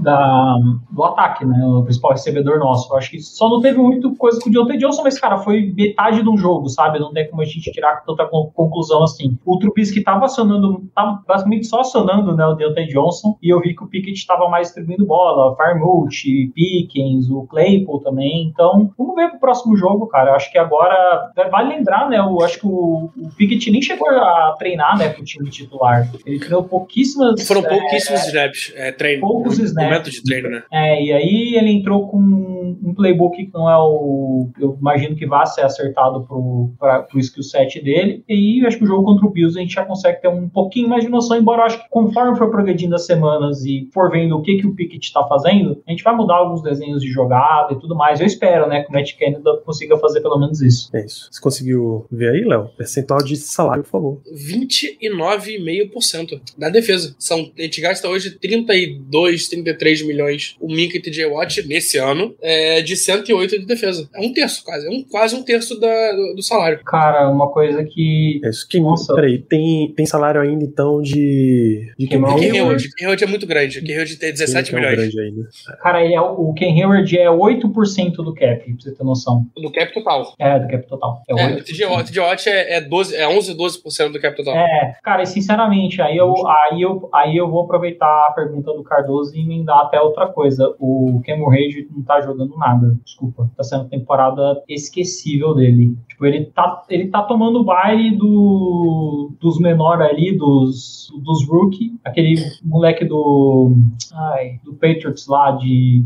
C: da, do ataque, né? O principal recebedor nosso. Eu acho que só não teve muito coisa com o Deontay Johnson, mas, cara, foi metade de um jogo, sabe? Não tem como a gente tirar tanta conclusão assim. O Trubisky tava acionando, tava basicamente só acionando, né, o Deontay Johnson, e eu vi que o Pickett tava mais distribuindo bola, Farmouth, Pickens, o Claypool também. Então, vamos ver pro próximo jogo, cara. Eu acho que agora, vale lembrar, né, eu acho que o, o Pickett nem chegou a treinar, né, pro time titular. Ele treinou pouquíssimas...
D: Foram pouquíssimos é, snaps, é, treino.
C: Poucos snaps
D: momento de treino, né?
C: É, e aí ele entrou com um, playbook que não é o. Eu imagino que vá ser acertado pro, pra, pro skill set dele. E acho que o jogo contra o Bills a gente já consegue ter um pouquinho mais de noção, embora eu acho que conforme for progredindo as semanas e for vendo o que, que o Pickett está fazendo, a gente vai mudar alguns desenhos de jogada e tudo mais. Eu espero, né, que o Matt Canada consiga fazer pelo menos isso.
B: É isso. Você conseguiu ver aí, Léo? Percentual de salário, por favor.
D: 29,5% da defesa. São, a gente gasta hoje 32, 33 milhões o Minka e TJ Watt nesse ano é de 108 de defesa. É um terço quase. É um, quase um terço da, do, do, salário.
C: Cara, uma coisa que.
B: É isso que. Nossa. Peraí, tem, tem salário ainda então de.
D: De Ken Hayward. Ken Hayward é muito grande. O Ken Hayward tem 17 milhões. É grande ainda.
C: Cara, ele é, o Ken Hayward é 8% do cap, pra você ter noção.
D: Do cap total.
C: É, do cap total. É,
D: é o TJ Watt é, é, 12, é 11, 12% do cap total.
C: É, cara, e sinceramente, aí eu, aí, eu, aí eu vou aproveitar a pergunta do Cardoso e emendar até outra coisa. O Cameron Rage não tá jogando nada, desculpa. Tá sendo temporada esquecível dele. Tipo, ele tá, ele tá tomando baile do, dos menores ali, dos, dos rookie, aquele moleque do. Ai, do Patriots lá de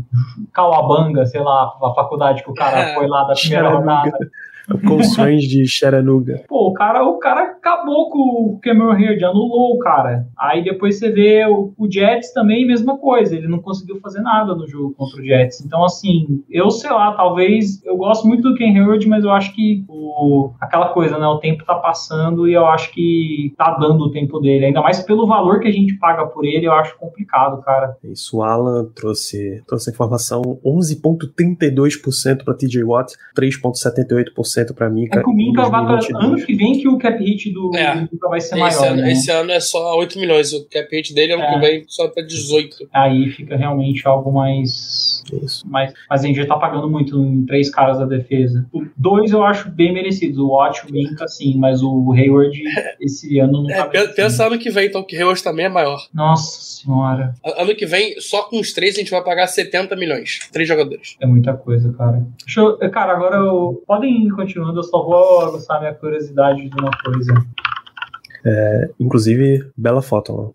C: Calabanga, sei lá, a faculdade que o cara foi lá da primeira rodada.
B: Com sonhos de Chattanooga.
C: Pô, o cara, o cara acabou com o Cameron Heard, anulou o cara. Aí depois você vê o, o, Jets também, mesma coisa. Ele não conseguiu fazer nada no jogo contra o Jets. Então, assim, eu sei lá, talvez. Eu gosto muito do Ken Hayward, mas eu acho que o, aquela coisa, né? O tempo tá passando e eu acho que tá dando o tempo dele. Ainda mais pelo valor que a gente paga por ele, eu acho complicado, cara.
B: Isso, o Alan trouxe, trouxe a informação: 11,32% para TJ Watt, 3,78% 100% pra mim.
C: É que o Minka vai pra ano que vem que o cap hit do, é. Minka vai ser
D: esse
C: maior.
D: Ano,
C: né?
D: Esse ano é só 8 milhões, o cap hit dele ano é. que vem só pra 18.
C: Aí fica realmente algo mais. Isso. Mas, mas a gente já tá pagando muito em três caras da defesa. O dois eu acho bem merecidos. O Watch, o Minka, sim, mas o Hayward esse ano não
D: é, tá Pensa ano que vem, então, que o Hayward também é maior.
C: Nossa senhora.
D: Ano que vem, só com os três, a gente vai pagar 70 milhões. Três jogadores.
C: É muita coisa, cara. Deixa eu, cara, agora eu, podem continuando, eu só vou aguçar minha curiosidade de uma coisa.
B: É, inclusive, bela foto,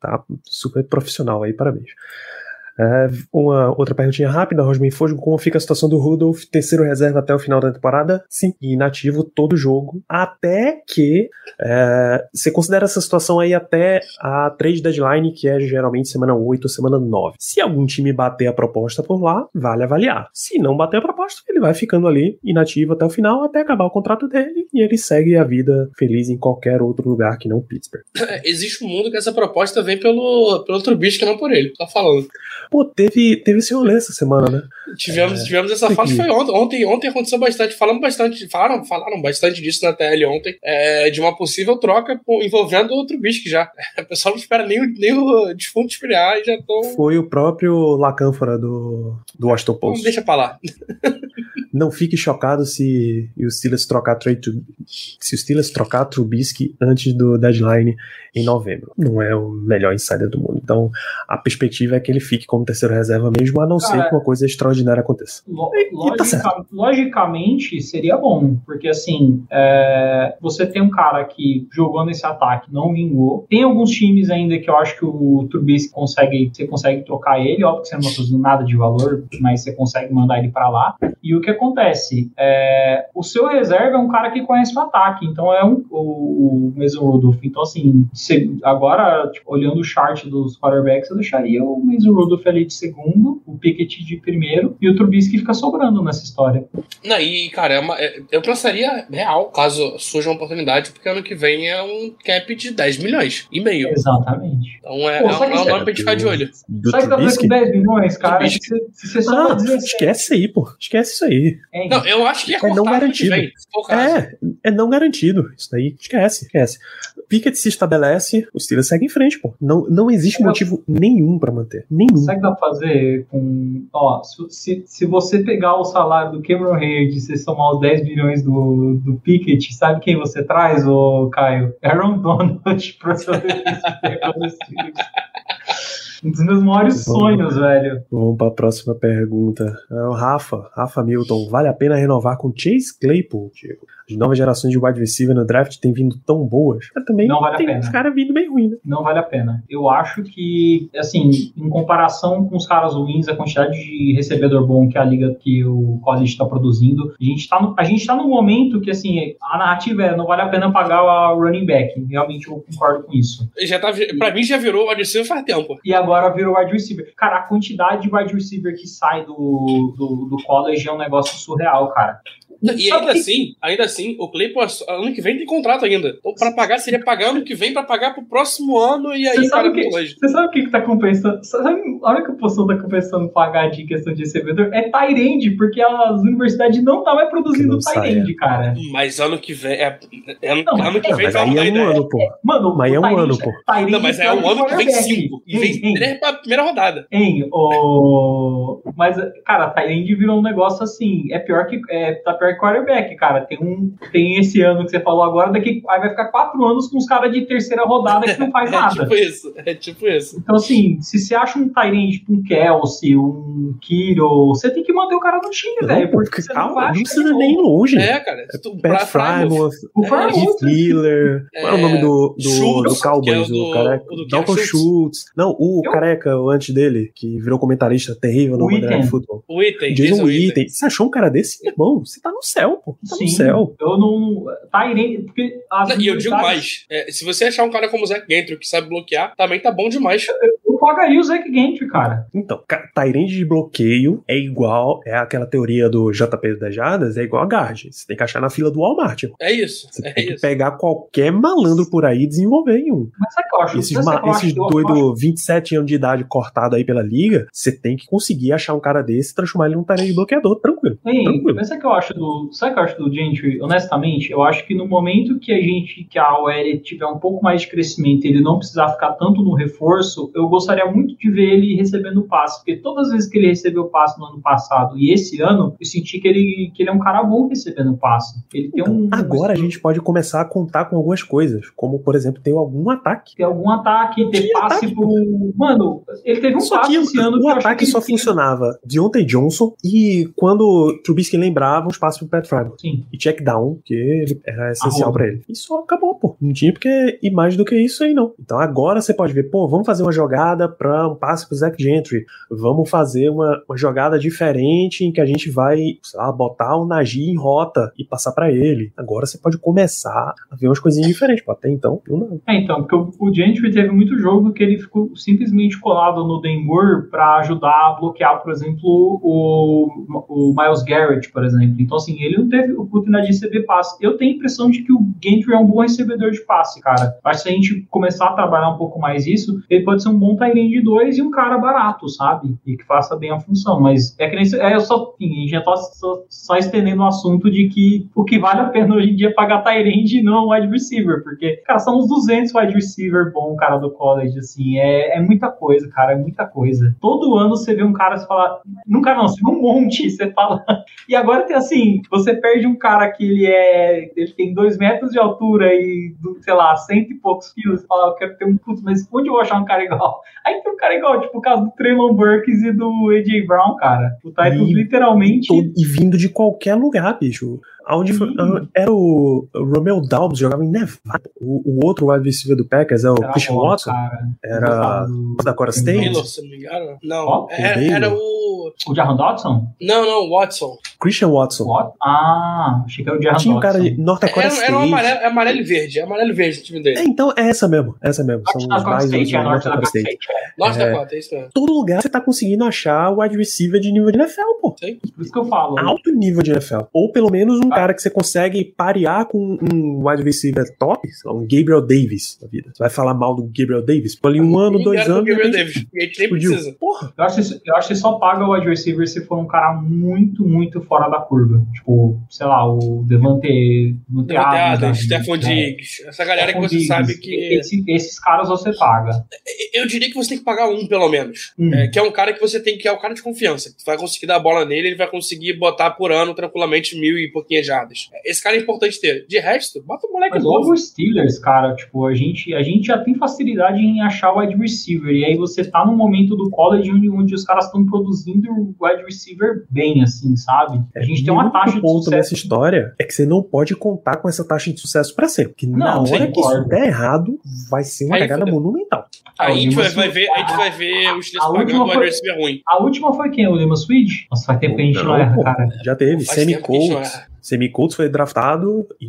B: tá super profissional aí, parabéns. É, uma outra perguntinha rápida, Rosmin Fogo, como fica a situação do Rudolph, terceiro reserva até o final da temporada? Sim, inativo todo jogo, até que é, você considera essa situação aí até a trade deadline, que é geralmente semana 8 ou semana 9. Se algum time bater a proposta por lá, vale avaliar. Se não bater a proposta, ele vai ficando ali inativo até o final, até acabar o contrato dele, e ele segue a vida feliz em qualquer outro lugar que não Pittsburgh.
D: Existe um mundo que essa proposta vem pelo, pelo outro bicho que não por ele, tá falando.
B: Pô, teve, teve esse rolê essa semana, né?
D: Tivemos, é, essa essa fase, foi ontem, ontem. Ontem aconteceu bastante. Falamos bastante, falaram, falaram bastante disso na TL ontem, é, de uma possível troca envolvendo outro bicho que já. O pessoal não espera nem, nem o defunto esfriar e já tô.
B: Foi o próprio Lacânfora do, do Washington Post. Não
D: deixa pra lá.
B: não fique chocado se o Steelers trocar se o Steelers trocar Trubisky antes do deadline em novembro. Não é o melhor insider do mundo. Então, a perspectiva é que ele fique como terceiro reserva mesmo, a não Cara, ser que uma coisa extraordinária aconteça.
C: Lo e, tá logicamente, seria bom, porque assim, é, você tem um cara que jogou nesse ataque, não vingou. Tem alguns times ainda que eu acho que o Trubisky consegue, você consegue trocar ele, óbvio que você não está fazendo nada de valor, mas você consegue mandar ele para lá. E o que acontece? É, o seu reserva é um cara que conhece o ataque, então é um, o, o Mason Rudolph. Então, assim, agora, tipo, olhando o chart dos quarterbacks, eu deixaria o Mason Rudolph ali de segundo, o Pickett de primeiro e o Trubisky fica sobrando nessa história.
D: Não, e, cara, é uma, é, eu pensaria real, caso surja uma oportunidade, porque ano que vem é um cap de 10 milhões e meio.
C: Exatamente.
D: Então é, Pô, é, um, é um nome pra gente ficar de olho.
C: Sabe que ver com 10 milhões, cara? Se, se você só
B: ah, Esquece isso aí, pô. Esquece isso aí.
D: É, não, eu acho que é,
B: é não garantido. É, é não garantido. Isso daí, esquece, esquece. Pickett se estabelece, o Steelers segue em frente, pô. Não, não existe motivo nenhum para manter. Nenhum.
C: Sabe o que dá pra fazer com. Ó, se, se você pegar o salário do Cameron Hayward e você somar os 10 milhões do, do Pickett, sabe quem você traz, ô Caio? Aaron Donald pra saber Um dos meus maiores vamos, sonhos, velho.
B: Vamos para a próxima pergunta. É o Rafa, Rafa Milton. Vale a pena renovar com Chase Claypool, Diego? As novas gerações de wide receiver no draft têm vindo tão boas, também
C: não vale
B: tem
C: uns
B: caras vindo bem ruim, né?
C: Não vale a pena. Eu acho que, assim, em comparação com os caras ruins, a quantidade de recebedor bom que a liga que o college está produzindo, a gente tá, no, a gente tá num momento que, assim, a narrativa é não vale a pena pagar a running back. Realmente eu concordo com isso.
D: Já tá, pra mim já virou wide receiver faz tempo.
C: E agora virou wide receiver. Cara, a quantidade de wide receiver que sai do, do, do college é um negócio surreal, cara.
D: E ainda assim, ainda assim, o Claypool ano que vem tem contrato ainda. Então, pra pagar, seria pagar ano que vem pra pagar pro próximo ano e aí
C: Você sabe, que,
D: longe.
C: você sabe o que, que tá compensando? Sabe, a hora que o posição tá compensando pagar de questão de recebedor é Tyrande, porque as universidades não tá mais produzindo Tyrande, cara.
D: Mas ano que vem. É, é,
C: Não,
D: ano que
C: não,
D: vem vai
B: aí
D: mudar a
B: é um
D: ideia.
B: ano, pô.
C: Mano,
B: Mas é um
C: Tyrande-
B: ano, pô.
C: Tyrande
D: Não, mas é um ano que vem cinco. E vem três pra primeira rodada.
C: Hein, o... Mas, cara, Tyrande virou um negócio assim. É pior que. É, tá pior que quarterback, cara. Tem um. Tem esse ano que você falou agora, daqui. Aí vai ficar quatro anos com os caras de terceira rodada que não faz
D: É
C: nada.
D: tipo isso. É tipo isso.
C: Então, assim, se você acha um Tyrande tipo um Kelsey, um Kiro, você tem que manter o cara no time,
B: Não,
C: velho. Porque você não
B: calma,
C: vai
B: não precisa nem ir longe.
D: É, cara. Tu,
B: Pat Frymouth,
C: O
D: É,
B: Heath Miller, qual é o nome do, do,
D: Schultz,
B: do Cowboys?
D: é o
B: o
D: do-
B: careca,
D: o do
B: Dalton
D: Schultz.
B: Schultz. Não, o
C: Eu-
B: careca o antes dele, que virou comentarista terrível no
C: Witten.
B: Football.
D: O item.
B: Jason Witten. Você achou um cara desse? Irmão, você tá no céu, pô. Tá
C: Sim,
B: no céu.
C: eu não. Tyrande. Porque as
D: E eu digo mais. é, se você achar um cara como o Zach Gentry que sabe bloquear, também tá bom demais.
C: Eu pagaria o Zach Gentry, cara.
B: Então, Tyrande de bloqueio é igual, é aquela teoria do JP das Jardas, é igual a guard. Você tem que achar na fila do Walmart. irmão.
D: É isso.
B: Você
D: É
B: tem que
D: isso.
B: pegar qualquer malandro por aí e desenvolver em um.
C: Mas sabe o que eu acho?
B: Esses, ma-
C: que acho?
B: esses
C: Eu- eu
B: doido 27 anos de idade cortado aí pela liga, você tem que conseguir achar um cara desse e transformar ele num Tyrande bloqueador, tranquilo.
C: Hein,
B: Tranquilo.
C: mas sabe o que eu acho do. Sabe o que eu acho do Gentry? Honestamente, eu acho que no momento que a gente, que a OL tiver um pouco mais de crescimento e ele não precisar ficar tanto no reforço, eu gostaria muito de ver ele recebendo passe. Porque todas as vezes que ele recebeu passe no ano passado e esse ano, eu senti que ele, que ele é um cara bom recebendo passe. Ele tem
B: Então,
C: um.
B: agora a gente pode começar a contar com algumas coisas, como por exemplo, ter algum ataque.
C: Tem algum ataque, ter
B: Que
C: passe
B: ataque,
C: pro. Mano, ele teve um
B: Só
C: passe esse ano
B: o ataque
C: que
B: só
C: tinha-
B: funcionava Deontay Johnson e quando o Trubisky lembrava, os passos pro Pat Frymouth.
C: Sim.
B: E check down, que era essencial pra ele. E só acabou, pô. Não tinha porque ir mais do que isso aí, não. Então agora você pode ver, pô, vamos fazer uma jogada pra um passe pro Zach Gentry. Vamos fazer uma, uma jogada diferente em que a gente vai, sei lá, botar o Najee em rota e passar pra ele. Agora você pode começar a ver umas coisinhas diferentes. Até então, eu não.
C: É, então, porque o, o Gentry teve muito jogo que ele ficou simplesmente colado no Denver para ajudar a bloquear, por exemplo, o, o Miles Garrett, por exemplo. Então, assim, ele não teve oportunidade de receber passe. Eu tenho a impressão de que o Gentry é um bom recebedor de passe, cara. Acho que se a gente começar a trabalhar um pouco mais isso, ele pode ser um bom De dois e um cara barato, sabe? E que faça bem a função. Mas é que nem. É, eu só, enfim, já tá só, só estendendo o assunto de que o que vale a pena hoje em dia é pagar Tyrande e não wide receiver, porque, cara, são uns 200 wide receiver bom, cara, do college, assim, é, é muita coisa, cara, é muita coisa. Todo ano você vê um cara, você fala, nunca não, você vê um monte, você fala, e agora tem assim, você perde um cara que ele é, ele tem dois metros de altura e, sei lá, cento e poucos quilos, você fala, eu quero ter um, putz, mas onde eu vou achar um cara igual? Aí tem um cara igual, tipo, o caso do Traylon Burks e do AJ Brown, cara, o Titans
B: E
C: literalmente...
B: Todo- e vindo de qualquer lugar, bicho. Aonde foi, era o o Romeo Dobbs, jogava em Nevada. O, o outro wide receiver do Packers é o
C: Era
B: Christian Watson.
C: cara.
B: Era da Cora State.
D: Baylor, se não me engano. Não.
C: Ó,
D: era, era o.
C: O Jaron Dodson?
D: Não, não, Watson.
B: Christian Watson.
C: What? Ah, achei que era o Jaron
B: Tinha um cara de North Dakota
D: Era,
B: State.
D: era um amarelo, é amarelo e verde. É amarelo e verde o time
B: É,
D: dele.
B: então é essa mesmo. Essa mesmo. São
C: Norte
B: os
C: Dakota
B: mais
C: State,
B: de
C: é
B: North Dakota State.
C: State. é.
D: Norte
B: É.
D: Dakota, é isso mesmo.
B: Todo lugar você tá conseguindo achar wide receiver de nível de NFL, pô.
C: Por isso que eu falo.
B: Alto nível de NFL. Ou pelo menos um cara que você consegue parear com um wide receiver top, sei lá, um Gabriel Davis da vida. Você vai falar mal do Gabriel Davis? Por ali um ano, dois anos.
D: Gabriel Davis. A gente nem precisa.
B: Porra.
C: Eu acho, que, eu acho que só paga o wide receiver se for um cara muito, muito fora da curva. Tipo, sei lá, o Devante. Devante Adams, né?
D: Stephon
C: É,
D: Diggs. Essa galera que
C: Stephon
D: você
C: Diggs.
D: sabe que.
C: Esse- esses caras você paga.
D: Eu diria que você tem que pagar um, pelo menos.
C: Hum.
D: É, que é um cara que você tem que é o cara de confiança. Que tu vai conseguir dar a bola nele, ele vai conseguir botar por ano tranquilamente mil e pouquinhas jardas. Esse cara é importante ter. De resto, bota o moleque
C: Mas
D: novo.
C: os Steelers, cara, tipo, a gente, a gente já tem facilidade em achar wide receiver. E aí você tá num momento do college onde, onde os caras estão produzindo wide receiver bem, assim, sabe? A gente tem uma taxa de
B: ponto
C: sucesso.
B: nessa história é que você não pode contar com essa taxa de sucesso pra sempre. Porque na
C: Não,
B: hora
C: sim,
B: que isso der errado, vai ser uma cagada monumental.
D: Aí a gente vai, vai ver, a gente vai ver os três pagando
C: última
D: o
C: foi-
D: adversário ruim.
C: A última foi quem? O Lima Switch? Nossa, faz tempo que a gente não,
B: Não,
C: erra,
B: pô.
C: cara.
B: Já teve. Semi Colts. Semi Colts foi draftado e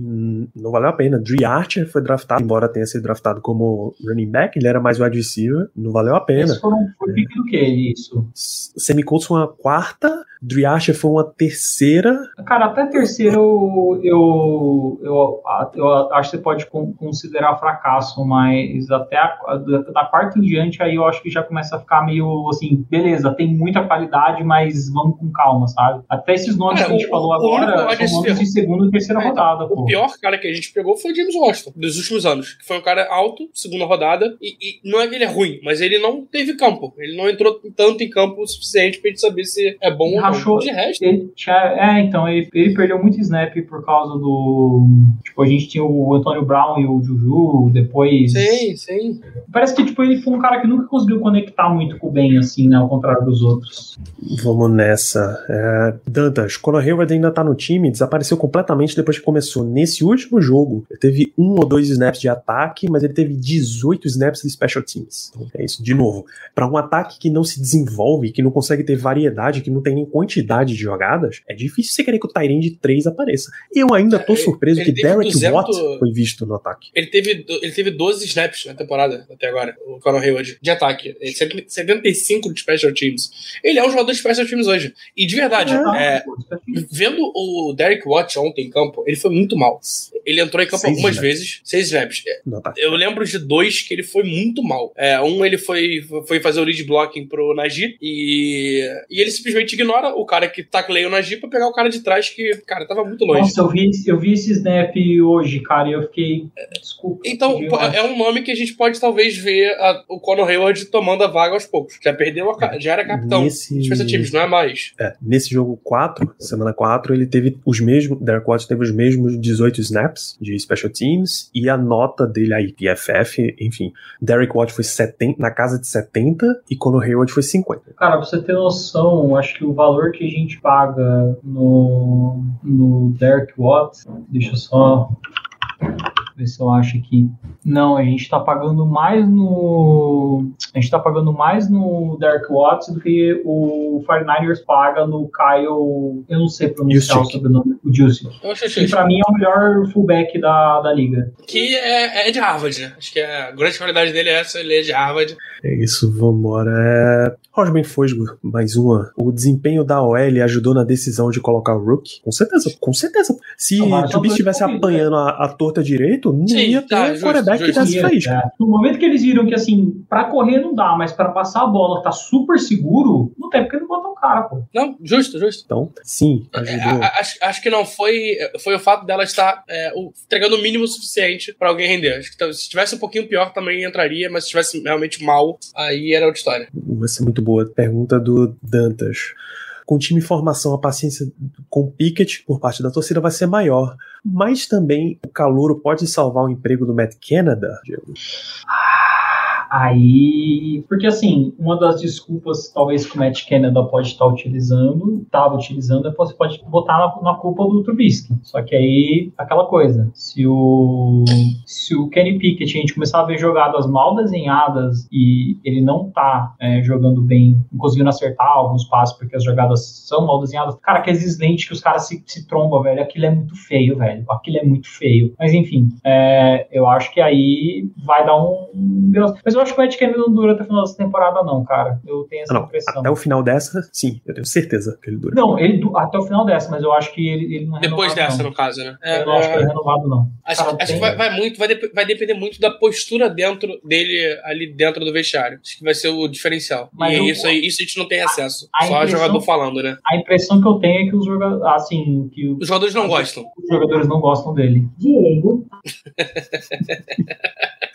B: não valeu a pena. Dre Archer foi draftado, embora tenha sido draftado como running back, ele era mais wide receiver, não valeu a pena.
C: Foi pique do que isso?
B: Semi Colts foi uma quarta, Dre Archer foi uma terceira.
C: Cara, até terceiro eu, eu, eu acho que você pode con- considerar fracasso, mas até a, da quarta em diante aí eu acho que já começa a ficar meio assim, beleza, tem muita qualidade, mas vamos com calma, sabe? Até esses nomes
D: Cara,
C: que a gente
D: o-
C: falou
D: o
C: agora de segunda e terceira
D: É, então,
C: rodada,
D: O
C: pô.
D: pior cara que a gente pegou foi o James Washington, dos últimos anos. Que foi um cara alto, segunda rodada, e, e não é que ele é ruim, mas ele não teve campo. Ele não entrou tanto em campo o suficiente pra gente saber se é bom ou não.
C: Rachou-
D: De resto,
C: Ele tinha, é, então, ele, ele perdeu muito snap por causa do. Tipo, a gente tinha o Antônio Brown e o Juju, depois.
D: sim, sim.
C: Parece que, tipo, ele foi um cara que nunca conseguiu conectar muito com o Ben, assim, né? Ao contrário dos outros.
B: Vamos nessa. É, Dantas, Conor Hayward ainda tá no time, desapareceu completamente depois que começou. Nesse último jogo, ele teve um ou dois snaps de ataque, mas ele teve 18 snaps de special teams. Então, é isso, de novo. Para um ataque que não se desenvolve, que não consegue ter variedade, que não tem nem quantidade de jogadas, é difícil você querer que o Tyrande 3 apareça. Eu ainda tô
D: É,
B: surpreso
D: ele
B: que
D: teve
B: Derek
D: 200
B: Watt foi visto no ataque.
D: Ele teve, ele teve 12 snaps na temporada até agora, o Conor Hayward, de ataque. Ele teve 75 de special teams. Ele é um jogador de special teams hoje. E de verdade, é, Vendo o Derek Watt ontem em campo, ele foi muito mal. Ele entrou em campo
B: Seis
D: algumas
B: snaps.
D: vezes, seis snaps.
B: No ataque.
D: Eu lembro de dois que ele foi muito mal. É, um ele foi, foi fazer o lead blocking pro Najee e, e ele simplesmente ignora o cara que tacleia o Najee pra pegar o cara de trás que, cara, tava muito longe.
C: Nossa, eu vi, eu vi esse snap hoje, cara, e eu fiquei. Desculpa.
D: Então, é um nome que a gente pode talvez ver a- o Conor Hayward tomando a vaga aos poucos. Já perdeu a, ca- já era capitão
B: Nesse-
D: Special Teams, não é mais.
B: É, nesse jogo 4, semana 4, ele teve os mesmos. Derek Watt teve os mesmos 18 snaps de special teams e a nota dele aí, PFF, enfim. Derek Watt foi 70, na casa de 70 e Conor Hayward foi 50.
C: Cara, pra você ter noção, acho que o valor que a gente paga no, no Derek Watt, deixa eu só ver se eu acho aqui. Não, a gente tá pagando mais no. A gente tá pagando mais no Derek Watts do que o 49ers paga no Kyle. Eu não sei pronunciar o sobrenome. O Juicy. Que pra mim é o melhor fullback da, da liga.
D: que é, é de Harvard, né? Acho que a grande qualidade dele é essa, ele é de Harvard.
B: É isso, vambora. É... Rosman Fosgo, mais uma. O desempenho da OL ajudou na decisão de colocar o Rook? Com certeza, com certeza. Se o
C: dois
B: estivesse
C: corridos,
B: apanhando a, a torta direito, não
D: Sim,
B: ia
D: tá,
B: ter
D: justo,
B: quarterback que desse faísca.
C: É. No momento que eles viram que, assim, pra correr não dá, mas pra passar a bola tá super seguro, não tem porque não botar um cara, pô.
D: Não, justo, justo.
B: Então, sim,
D: É,
B: ajudou.
D: a- a- acho, acho que não foi. Foi o fato dela estar é, o- entregando o mínimo suficiente pra alguém render. Acho que tá- se tivesse um pouquinho pior também entraria, mas se tivesse realmente mal, aí era outra história.
B: Vai ser muito boa. Pergunta do Dantas. Com o time em formação, a paciência com Pickett por parte da torcida vai ser maior. Mas também o calouro pode salvar o emprego do Matt Canada? Diego?
C: Aí, porque assim, uma das desculpas talvez que o Matt Canada pode estar utilizando, estava utilizando, é que você pode botar na, na culpa do Trubisky. Só que aí, aquela coisa, se o se o Kenny Pickett a gente começar a ver jogadas mal desenhadas e ele não tá é, jogando bem, não conseguindo acertar alguns passos porque as jogadas são mal desenhadas, cara, aqueles slants que os caras se, se trombam, velho, aquilo é muito feio, velho, aquilo é muito feio. Mas enfim, é, eu acho que aí vai dar um. Mas eu acho que o Matt Canada não dura até o final dessa temporada, não, cara. Eu tenho essa
B: Ah, não,
C: impressão.
B: até o final dessa, sim, eu tenho certeza que ele dura.
C: Não, ele até o final dessa, mas eu acho que ele, ele não é
D: Depois
C: renovado,
D: dessa,
C: não.
D: no caso, né? É,
C: Eu não acho que ele é renovado, não.
D: Acho,
C: Cara,
D: acho
C: tem-
D: que vai, vai muito, vai, dep- vai depender muito da postura dentro dele, ali dentro do vestiário. Acho que vai ser o diferencial.
C: Mas
D: e
C: o-
D: isso aí, isso a gente não tem acesso.
C: a
D: Só o jogador falando, né?
C: A impressão que eu tenho é que os jogadores, assim, que o-
D: Os jogadores não gostam.
C: os jogadores não gostam dele. Diego.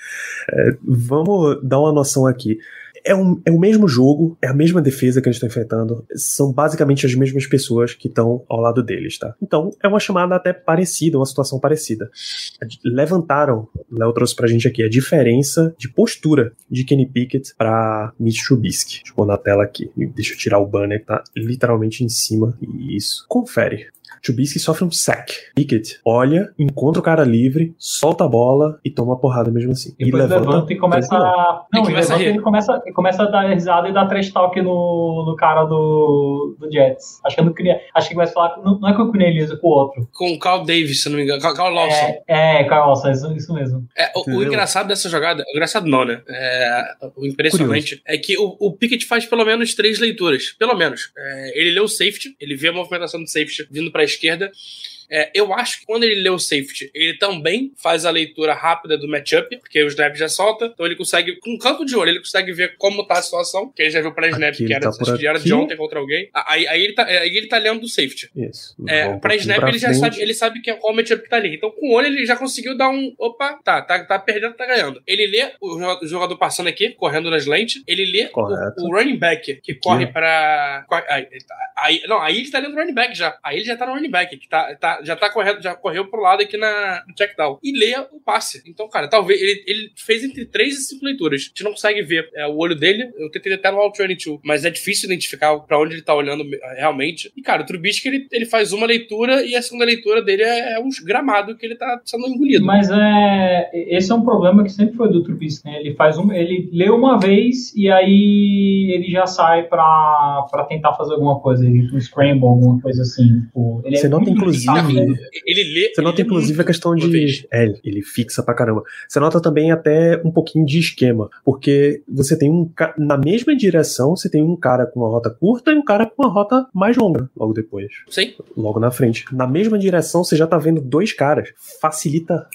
B: Vamos dar uma noção aqui. é, um, é o mesmo jogo, é a mesma defesa que eles estão enfrentando, são basicamente as mesmas pessoas que estão ao lado deles, tá? Então, é uma chamada até parecida, uma situação parecida. Levantaram, Léo trouxe pra gente aqui, a diferença de postura de Kenny Pickett pra Mitch Trubisky. Deixa eu pôr na tela aqui. Deixa eu tirar o banner que tá literalmente em cima. Isso. Confere. Trubisky sofre um sack. Pickett olha, encontra o cara livre, solta a bola e toma a porrada mesmo assim.
C: E, e levanta, levanta, e começa a. Não, ele, começa, a ele, começa, ele começa a dar risada e dar trash talk no, no cara do, do Jets. Acho que eu não queria. Acho que vai falar. Não, não é com o Cunha Elisa, com o outro.
D: Com o Carl Davis, se não me engano. Carl Lawson.
C: É, é Carl Lawson, isso, isso mesmo.
D: É, o, o, engraçado dessa jogada. O engraçado não, né? É, o impressionante Curioso. é que o, o Pickett faz pelo menos três leituras. Pelo menos. É, ele lê o safety, ele vê a movimentação do safety vindo pra esquerda. É, eu acho que quando ele lê o safety, ele também faz a leitura rápida do matchup, porque o snap já solta, então ele consegue, com um canto de olho, ele consegue ver como tá a situação, que ele já viu pra snap, que era, tá que era de ontem contra alguém. Aí, aí, ele tá, aí ele tá lendo do safety.
B: Isso.
D: É, pra snap pra ele frente. já sabe, ele sabe que é qual matchup que tá ali. Então com o olho ele já conseguiu dar um, opa, tá, tá, tá perdendo, tá ganhando. Ele lê o jogador passando aqui, correndo nas lentes, ele lê o, o, running back, que corre pra... Aí, tá, aí, não, aí ele tá lendo o running back já. Aí ele já tá no running back, que tá, tá, já tá correndo, já correu pro lado aqui na, no checkdown. E leia o passe. Então, cara, talvez ele, ele fez entre 3 e 5 leituras. A gente não consegue ver é, o olho dele. Eu tentei até no All 22, mas é difícil identificar para onde ele tá olhando é, realmente. E, cara, o Trubisky, ele, ele faz uma leitura e a segunda leitura dele é, é um gramado que ele tá sendo engolido.
C: Mas é, esse é um problema que sempre foi do Trubisky, né? Ele faz um, ele lê uma vez e aí ele já sai pra, pra tentar fazer alguma coisa, um scramble, alguma coisa assim. Tipo, ele
B: Você
C: é
B: nota, inclusive,
D: ele lê.
B: Você nota, inclusive, a questão de. É, ele fixa pra caramba. Você nota também até um pouquinho de esquema, porque você tem um. Na mesma direção, você tem um cara com uma rota curta e um cara com uma rota mais longa, logo depois.
D: Sim.
B: Logo na frente. Na mesma direção, você já tá vendo dois caras. Facilita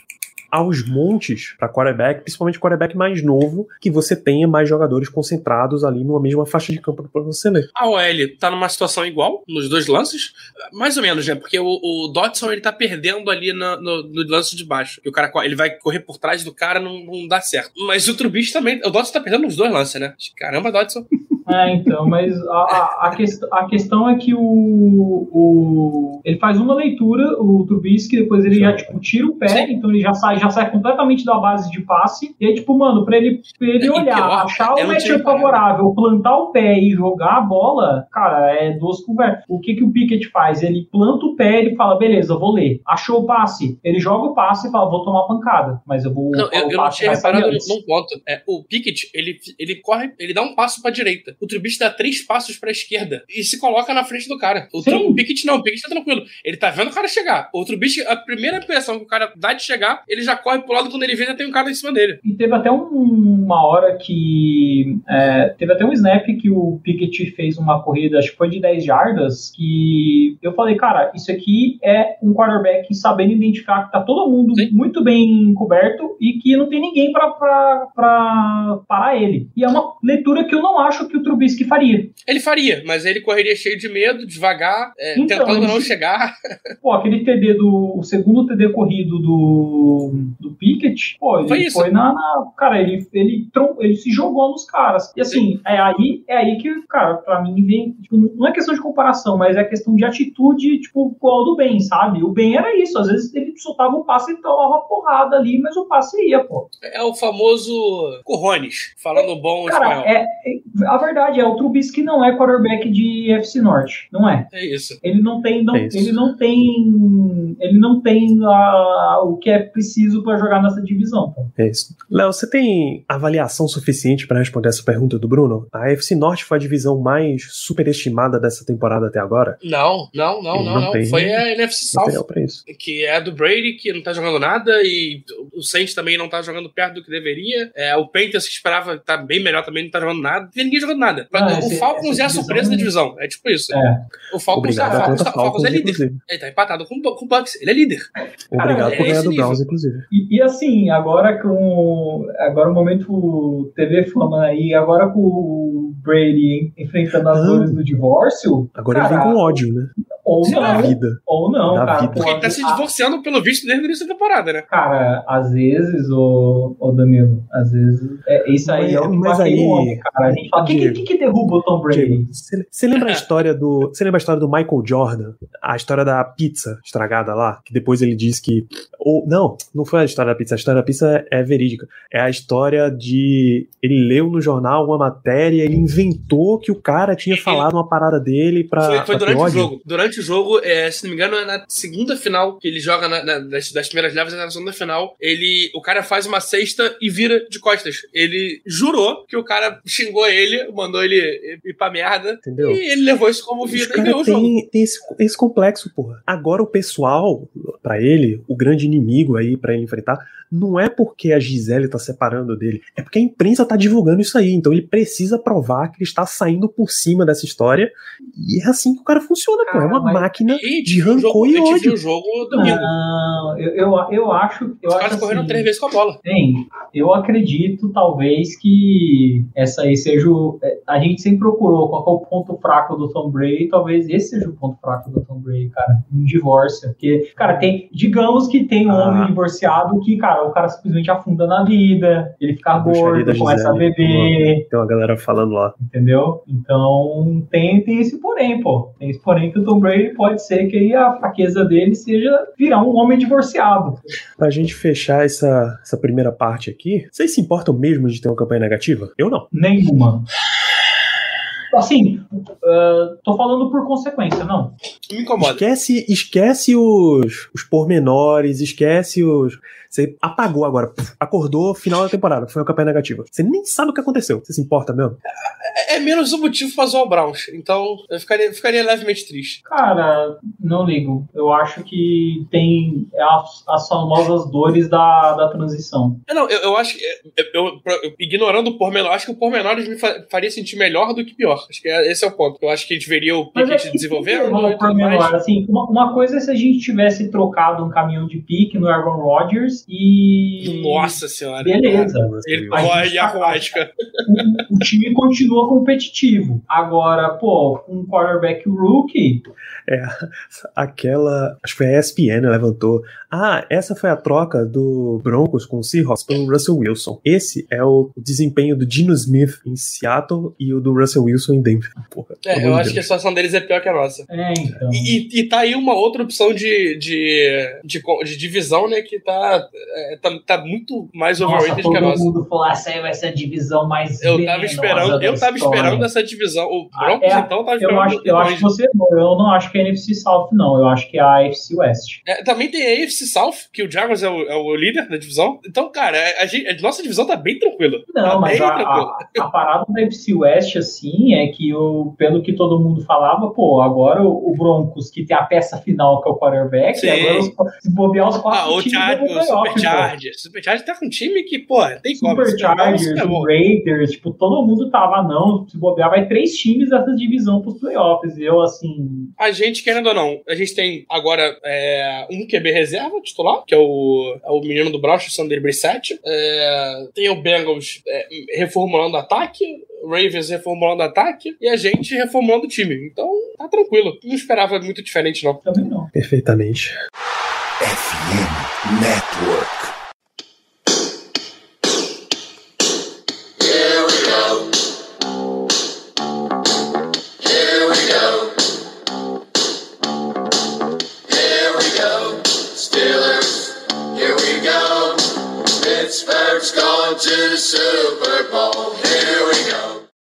B: aos montes para quarterback, principalmente quarterback mais novo, que você tenha mais jogadores concentrados ali numa mesma faixa de campo para você ler.
D: A OL tá numa situação igual nos dois lances, mais ou menos, né? Porque o, o Dodson ele tá perdendo ali no, no, no, lance de baixo. E o cara ele vai correr por trás do cara, não, não dá certo. Mas o Trubisky também, o Dodson tá perdendo nos dois lances, né? Caramba, Dodson.
C: É, então, mas a, a, a, quest, a questão é que o, o, ele faz uma leitura, o Trubisky, depois ele já, tipo, tira o pé, Sim. então ele já sai, já sai completamente da base de passe, e aí, tipo, mano, pra ele, pra ele olhar, pior, achar o matchup favorável, plantar o pé e jogar a bola, cara, é duas conversas. O que que o Pickett faz? Ele planta o pé, ele fala, beleza, vou ler. Achou o passe, ele joga o passe e fala, vou tomar pancada, mas eu vou...
D: Não, eu, eu não tinha reparado num ponto. É, o Pickett, ele, ele corre, ele dá um passo pra direita o Trubisky dá três passos pra esquerda e se coloca na frente do cara. O, o Pickett não, o Pickett tá tranquilo. Ele tá vendo o cara chegar. O Trubisky, a primeira impressão que o cara dá de chegar, ele já corre pro lado quando ele vê já tem um cara em cima dele.
C: E teve até um, uma hora que. É, teve até um snap que o Pickett fez uma corrida, acho que foi de 10 jardas, que eu falei, cara, isso aqui é um quarterback sabendo identificar que tá todo mundo Sim. muito bem coberto e que não tem ninguém para parar ele. E é uma leitura que eu não acho que o Trubisky faria.
D: Ele faria, mas ele correria cheio de medo, devagar, é, então, tentando não chegar.
C: Pô, aquele TD do. O segundo TD corrido do, do Pickett, pô, ele foi, foi na, na, Cara, ele, ele, ele se jogou nos caras. E assim, é aí, é aí que, cara, pra mim vem. Tipo, não é questão de comparação, mas é questão de atitude, tipo, qual do bem, sabe? O bem era isso. Às vezes ele soltava o passe e tomava porrada ali, mas o passe ia, pô.
D: É o famoso Corrones, falando é, bom
C: cara, espanhol. É, é, a verdade é, o Trubisky não é quarterback de FC Norte, não é?
D: É isso.
C: Ele não tem, não, é ele não tem, ele não tem a, o que é preciso para jogar nessa divisão. Pô.
B: É isso. Léo, você tem avaliação suficiente para responder essa pergunta do Bruno? A FC Norte foi a divisão mais superestimada dessa temporada até agora?
D: Não, não, não, não, não. Tem, foi a NFC South, que é do Brady que não tá jogando nada e o Saints também não tá jogando perto do que deveria. É, o Panthers que esperava tá bem melhor também não tá jogando nada. Não tem ninguém jogando nada. Ah, o Falcons é a surpresa da divisão. É tipo isso. É. O Falcons, Obrigado, Falcons, Falcons, Falcons é líder. Inclusive. Ele tá empatado com, com o Bucks. Ele é líder.
B: Obrigado Cara, por é ganhar do Browns, inclusive.
C: E, e, assim, agora com. Agora o momento TV Fama aí, agora com o Brady enfrentando as dores do divórcio.
B: Agora cara, ele vem com ódio, né?
C: Ou não.
B: Da vida.
C: Ou não,
B: da
C: cara.
B: Vida.
D: Porque ele tá se divorciando, pelo visto, desde o início da temporada, né?
C: Cara, às vezes, o, o Danilo, às vezes. É, isso aí
B: Mas-
C: é o que
B: mas aí-
C: homem, cara. A gente quem que, que, que derruba o Tom Brady?
B: Você lembra a história do. Você lembra a história do Michael Jordan? A história da pizza estragada lá? Que depois ele diz que. Ou, não, não foi a história da pizza. A história da pizza é verídica. É a história de. Ele leu no jornal uma matéria, ele inventou que o cara tinha falado uma parada dele pra.
D: Foi, foi
B: pra
D: durante o jogo. Durante o jogo, é, se não me engano, é na segunda final que ele joga na- na- das, das primeiras levas, na segunda final, ele, o cara faz uma cesta e vira de costas. Ele jurou que o cara xingou ele, mandou ele ir pra merda,
B: Entendeu?
D: e ele levou isso como vida e ganhou o jogo.
B: tem, tem esse, esse complexo, porra. Agora o pessoal, pra ele, o grande inimigo aí pra ele enfrentar, não é porque a Gisele tá separando dele, é porque a imprensa tá divulgando isso aí. Então ele precisa provar que ele está saindo por cima dessa história. E é assim que o cara funciona, pô. É uma
C: mas-
B: máquina
D: E
B: de rancor e
D: viu
B: ódio.
D: o jogo domingo.
C: Não, eu, eu, eu acho. Eu
D: Os
C: acho
D: caras correram
C: assim,
D: três vezes com a bola.
C: Bem, eu acredito talvez que essa aí seja é, A gente sempre procurou qual é o ponto fraco do Tom Brady, talvez esse seja o ponto fraco do Tom Brady, cara. Um divórcio. Porque, cara, tem. Digamos que tem um
B: Ah.
C: homem divorciado que, cara, o cara simplesmente afunda na vida, ele fica gordo, começa a beber,
B: Tem uma galera falando lá.
C: entendeu? Então tem, tem esse porém, pô. Tem esse porém que o Tom Brady pode ser que a fraqueza dele seja virar um homem divorciado.
B: Pra gente fechar essa, essa primeira parte aqui, vocês se importam mesmo de ter uma campanha negativa? Eu não.
C: Nenhuma. Assim, ah, tô falando por consequência, não.
D: Me incomoda.
B: Esquece, esquece os, os pormenores, esquece os. Você apagou agora, acordou, final da temporada, foi uma campanha negativa. Você nem sabe o que aconteceu. Você se importa mesmo?
D: É, é menos um motivo pra zoar o Browns. Então, eu ficaria, ficaria levemente triste.
C: Cara, não ligo. Eu acho que tem as, as famosas dores da, da transição.
D: É, não, eu, eu acho que. Eu, eu- eu- ignorando o pormenor, acho que o pormenores me fa- faria sentir melhor do que pior. Acho que é- esse é o ponto. Eu acho que a gente veria o
C: é que
D: desenvolvendo
C: vamos
D: e
C: por
D: tudo
C: menor,
D: mais.
C: assim, uma, uma coisa é se a gente tivesse trocado um caminhão de pique no Aaron Rodgers e.
D: Nossa senhora.
C: Beleza.
D: Ele
C: A gente
D: corre e
C: tá-
D: arrasca.
C: o, o time continua competitivo. Agora, pô, um quarterback rookie,
B: Aquela. Acho que foi a ESPN levantou. Ah, essa foi a troca do Broncos com o Seahawks pelo Russell Wilson. Esse é o desempenho do Dino Smith em Seattle e o do Russell Wilson em Denver. Porra,
D: É, eu acho que a situação deles é pior que a nossa.
C: é, então.
D: E, e- tá aí uma outra opção de, de, de, de divisão, né? Que tá, é, tá, tá muito mais
C: Nossa,
D: overrated que a
C: todo
D: nossa.
C: mundo falou, essa aí vai ser a divisão mais
D: Eu tava esperando, eu tava
C: história.
D: Esperando essa divisão. O
C: Ah,
D: Broncos,
C: é,
D: então,
C: Eu
D: esperando.
C: acho, eu acho que você. Eu não acho que é a NFC South, não. Eu acho que é a AFC West.
D: É, também tem a AFC South, que o Jaguars é o, é o líder da divisão. Então, cara, a, gente- a nossa divisão tá bem tranquila.
C: Não,
D: tá
C: mas a,
D: tranquila.
C: a, a parada da FC West, assim, é que o, pelo que todo mundo falava, pô, agora o, o Broncos, que tem a peça final, que é o quarterback,
D: Sim.
C: agora os, se bobear os quatro
D: Ah, o. Chargers. O Super Chargers tá com um time que, pô, tem como.
C: Super
D: Super Bowl,
C: Chargers,
D: Super Bowl.
C: Raiders, tipo, todo mundo tava, não, se bobear, vai três times dessa divisão pros playoffs. E eu, assim,
D: A gente, querendo ou não, a gente tem agora é, um QB reserva titular, que é o, é o menino do Browns, o Sander Brissett. É, tem o Bengals é, reformulando ataque, o Ravens reformulando ataque, e a gente reformulando o time. Então, tá tranquilo. Não esperava muito diferente, não.
C: também não.
B: Perfeitamente.
A: FM Network.
E: Pittsburgh's going to the Super Bowl. Here we go.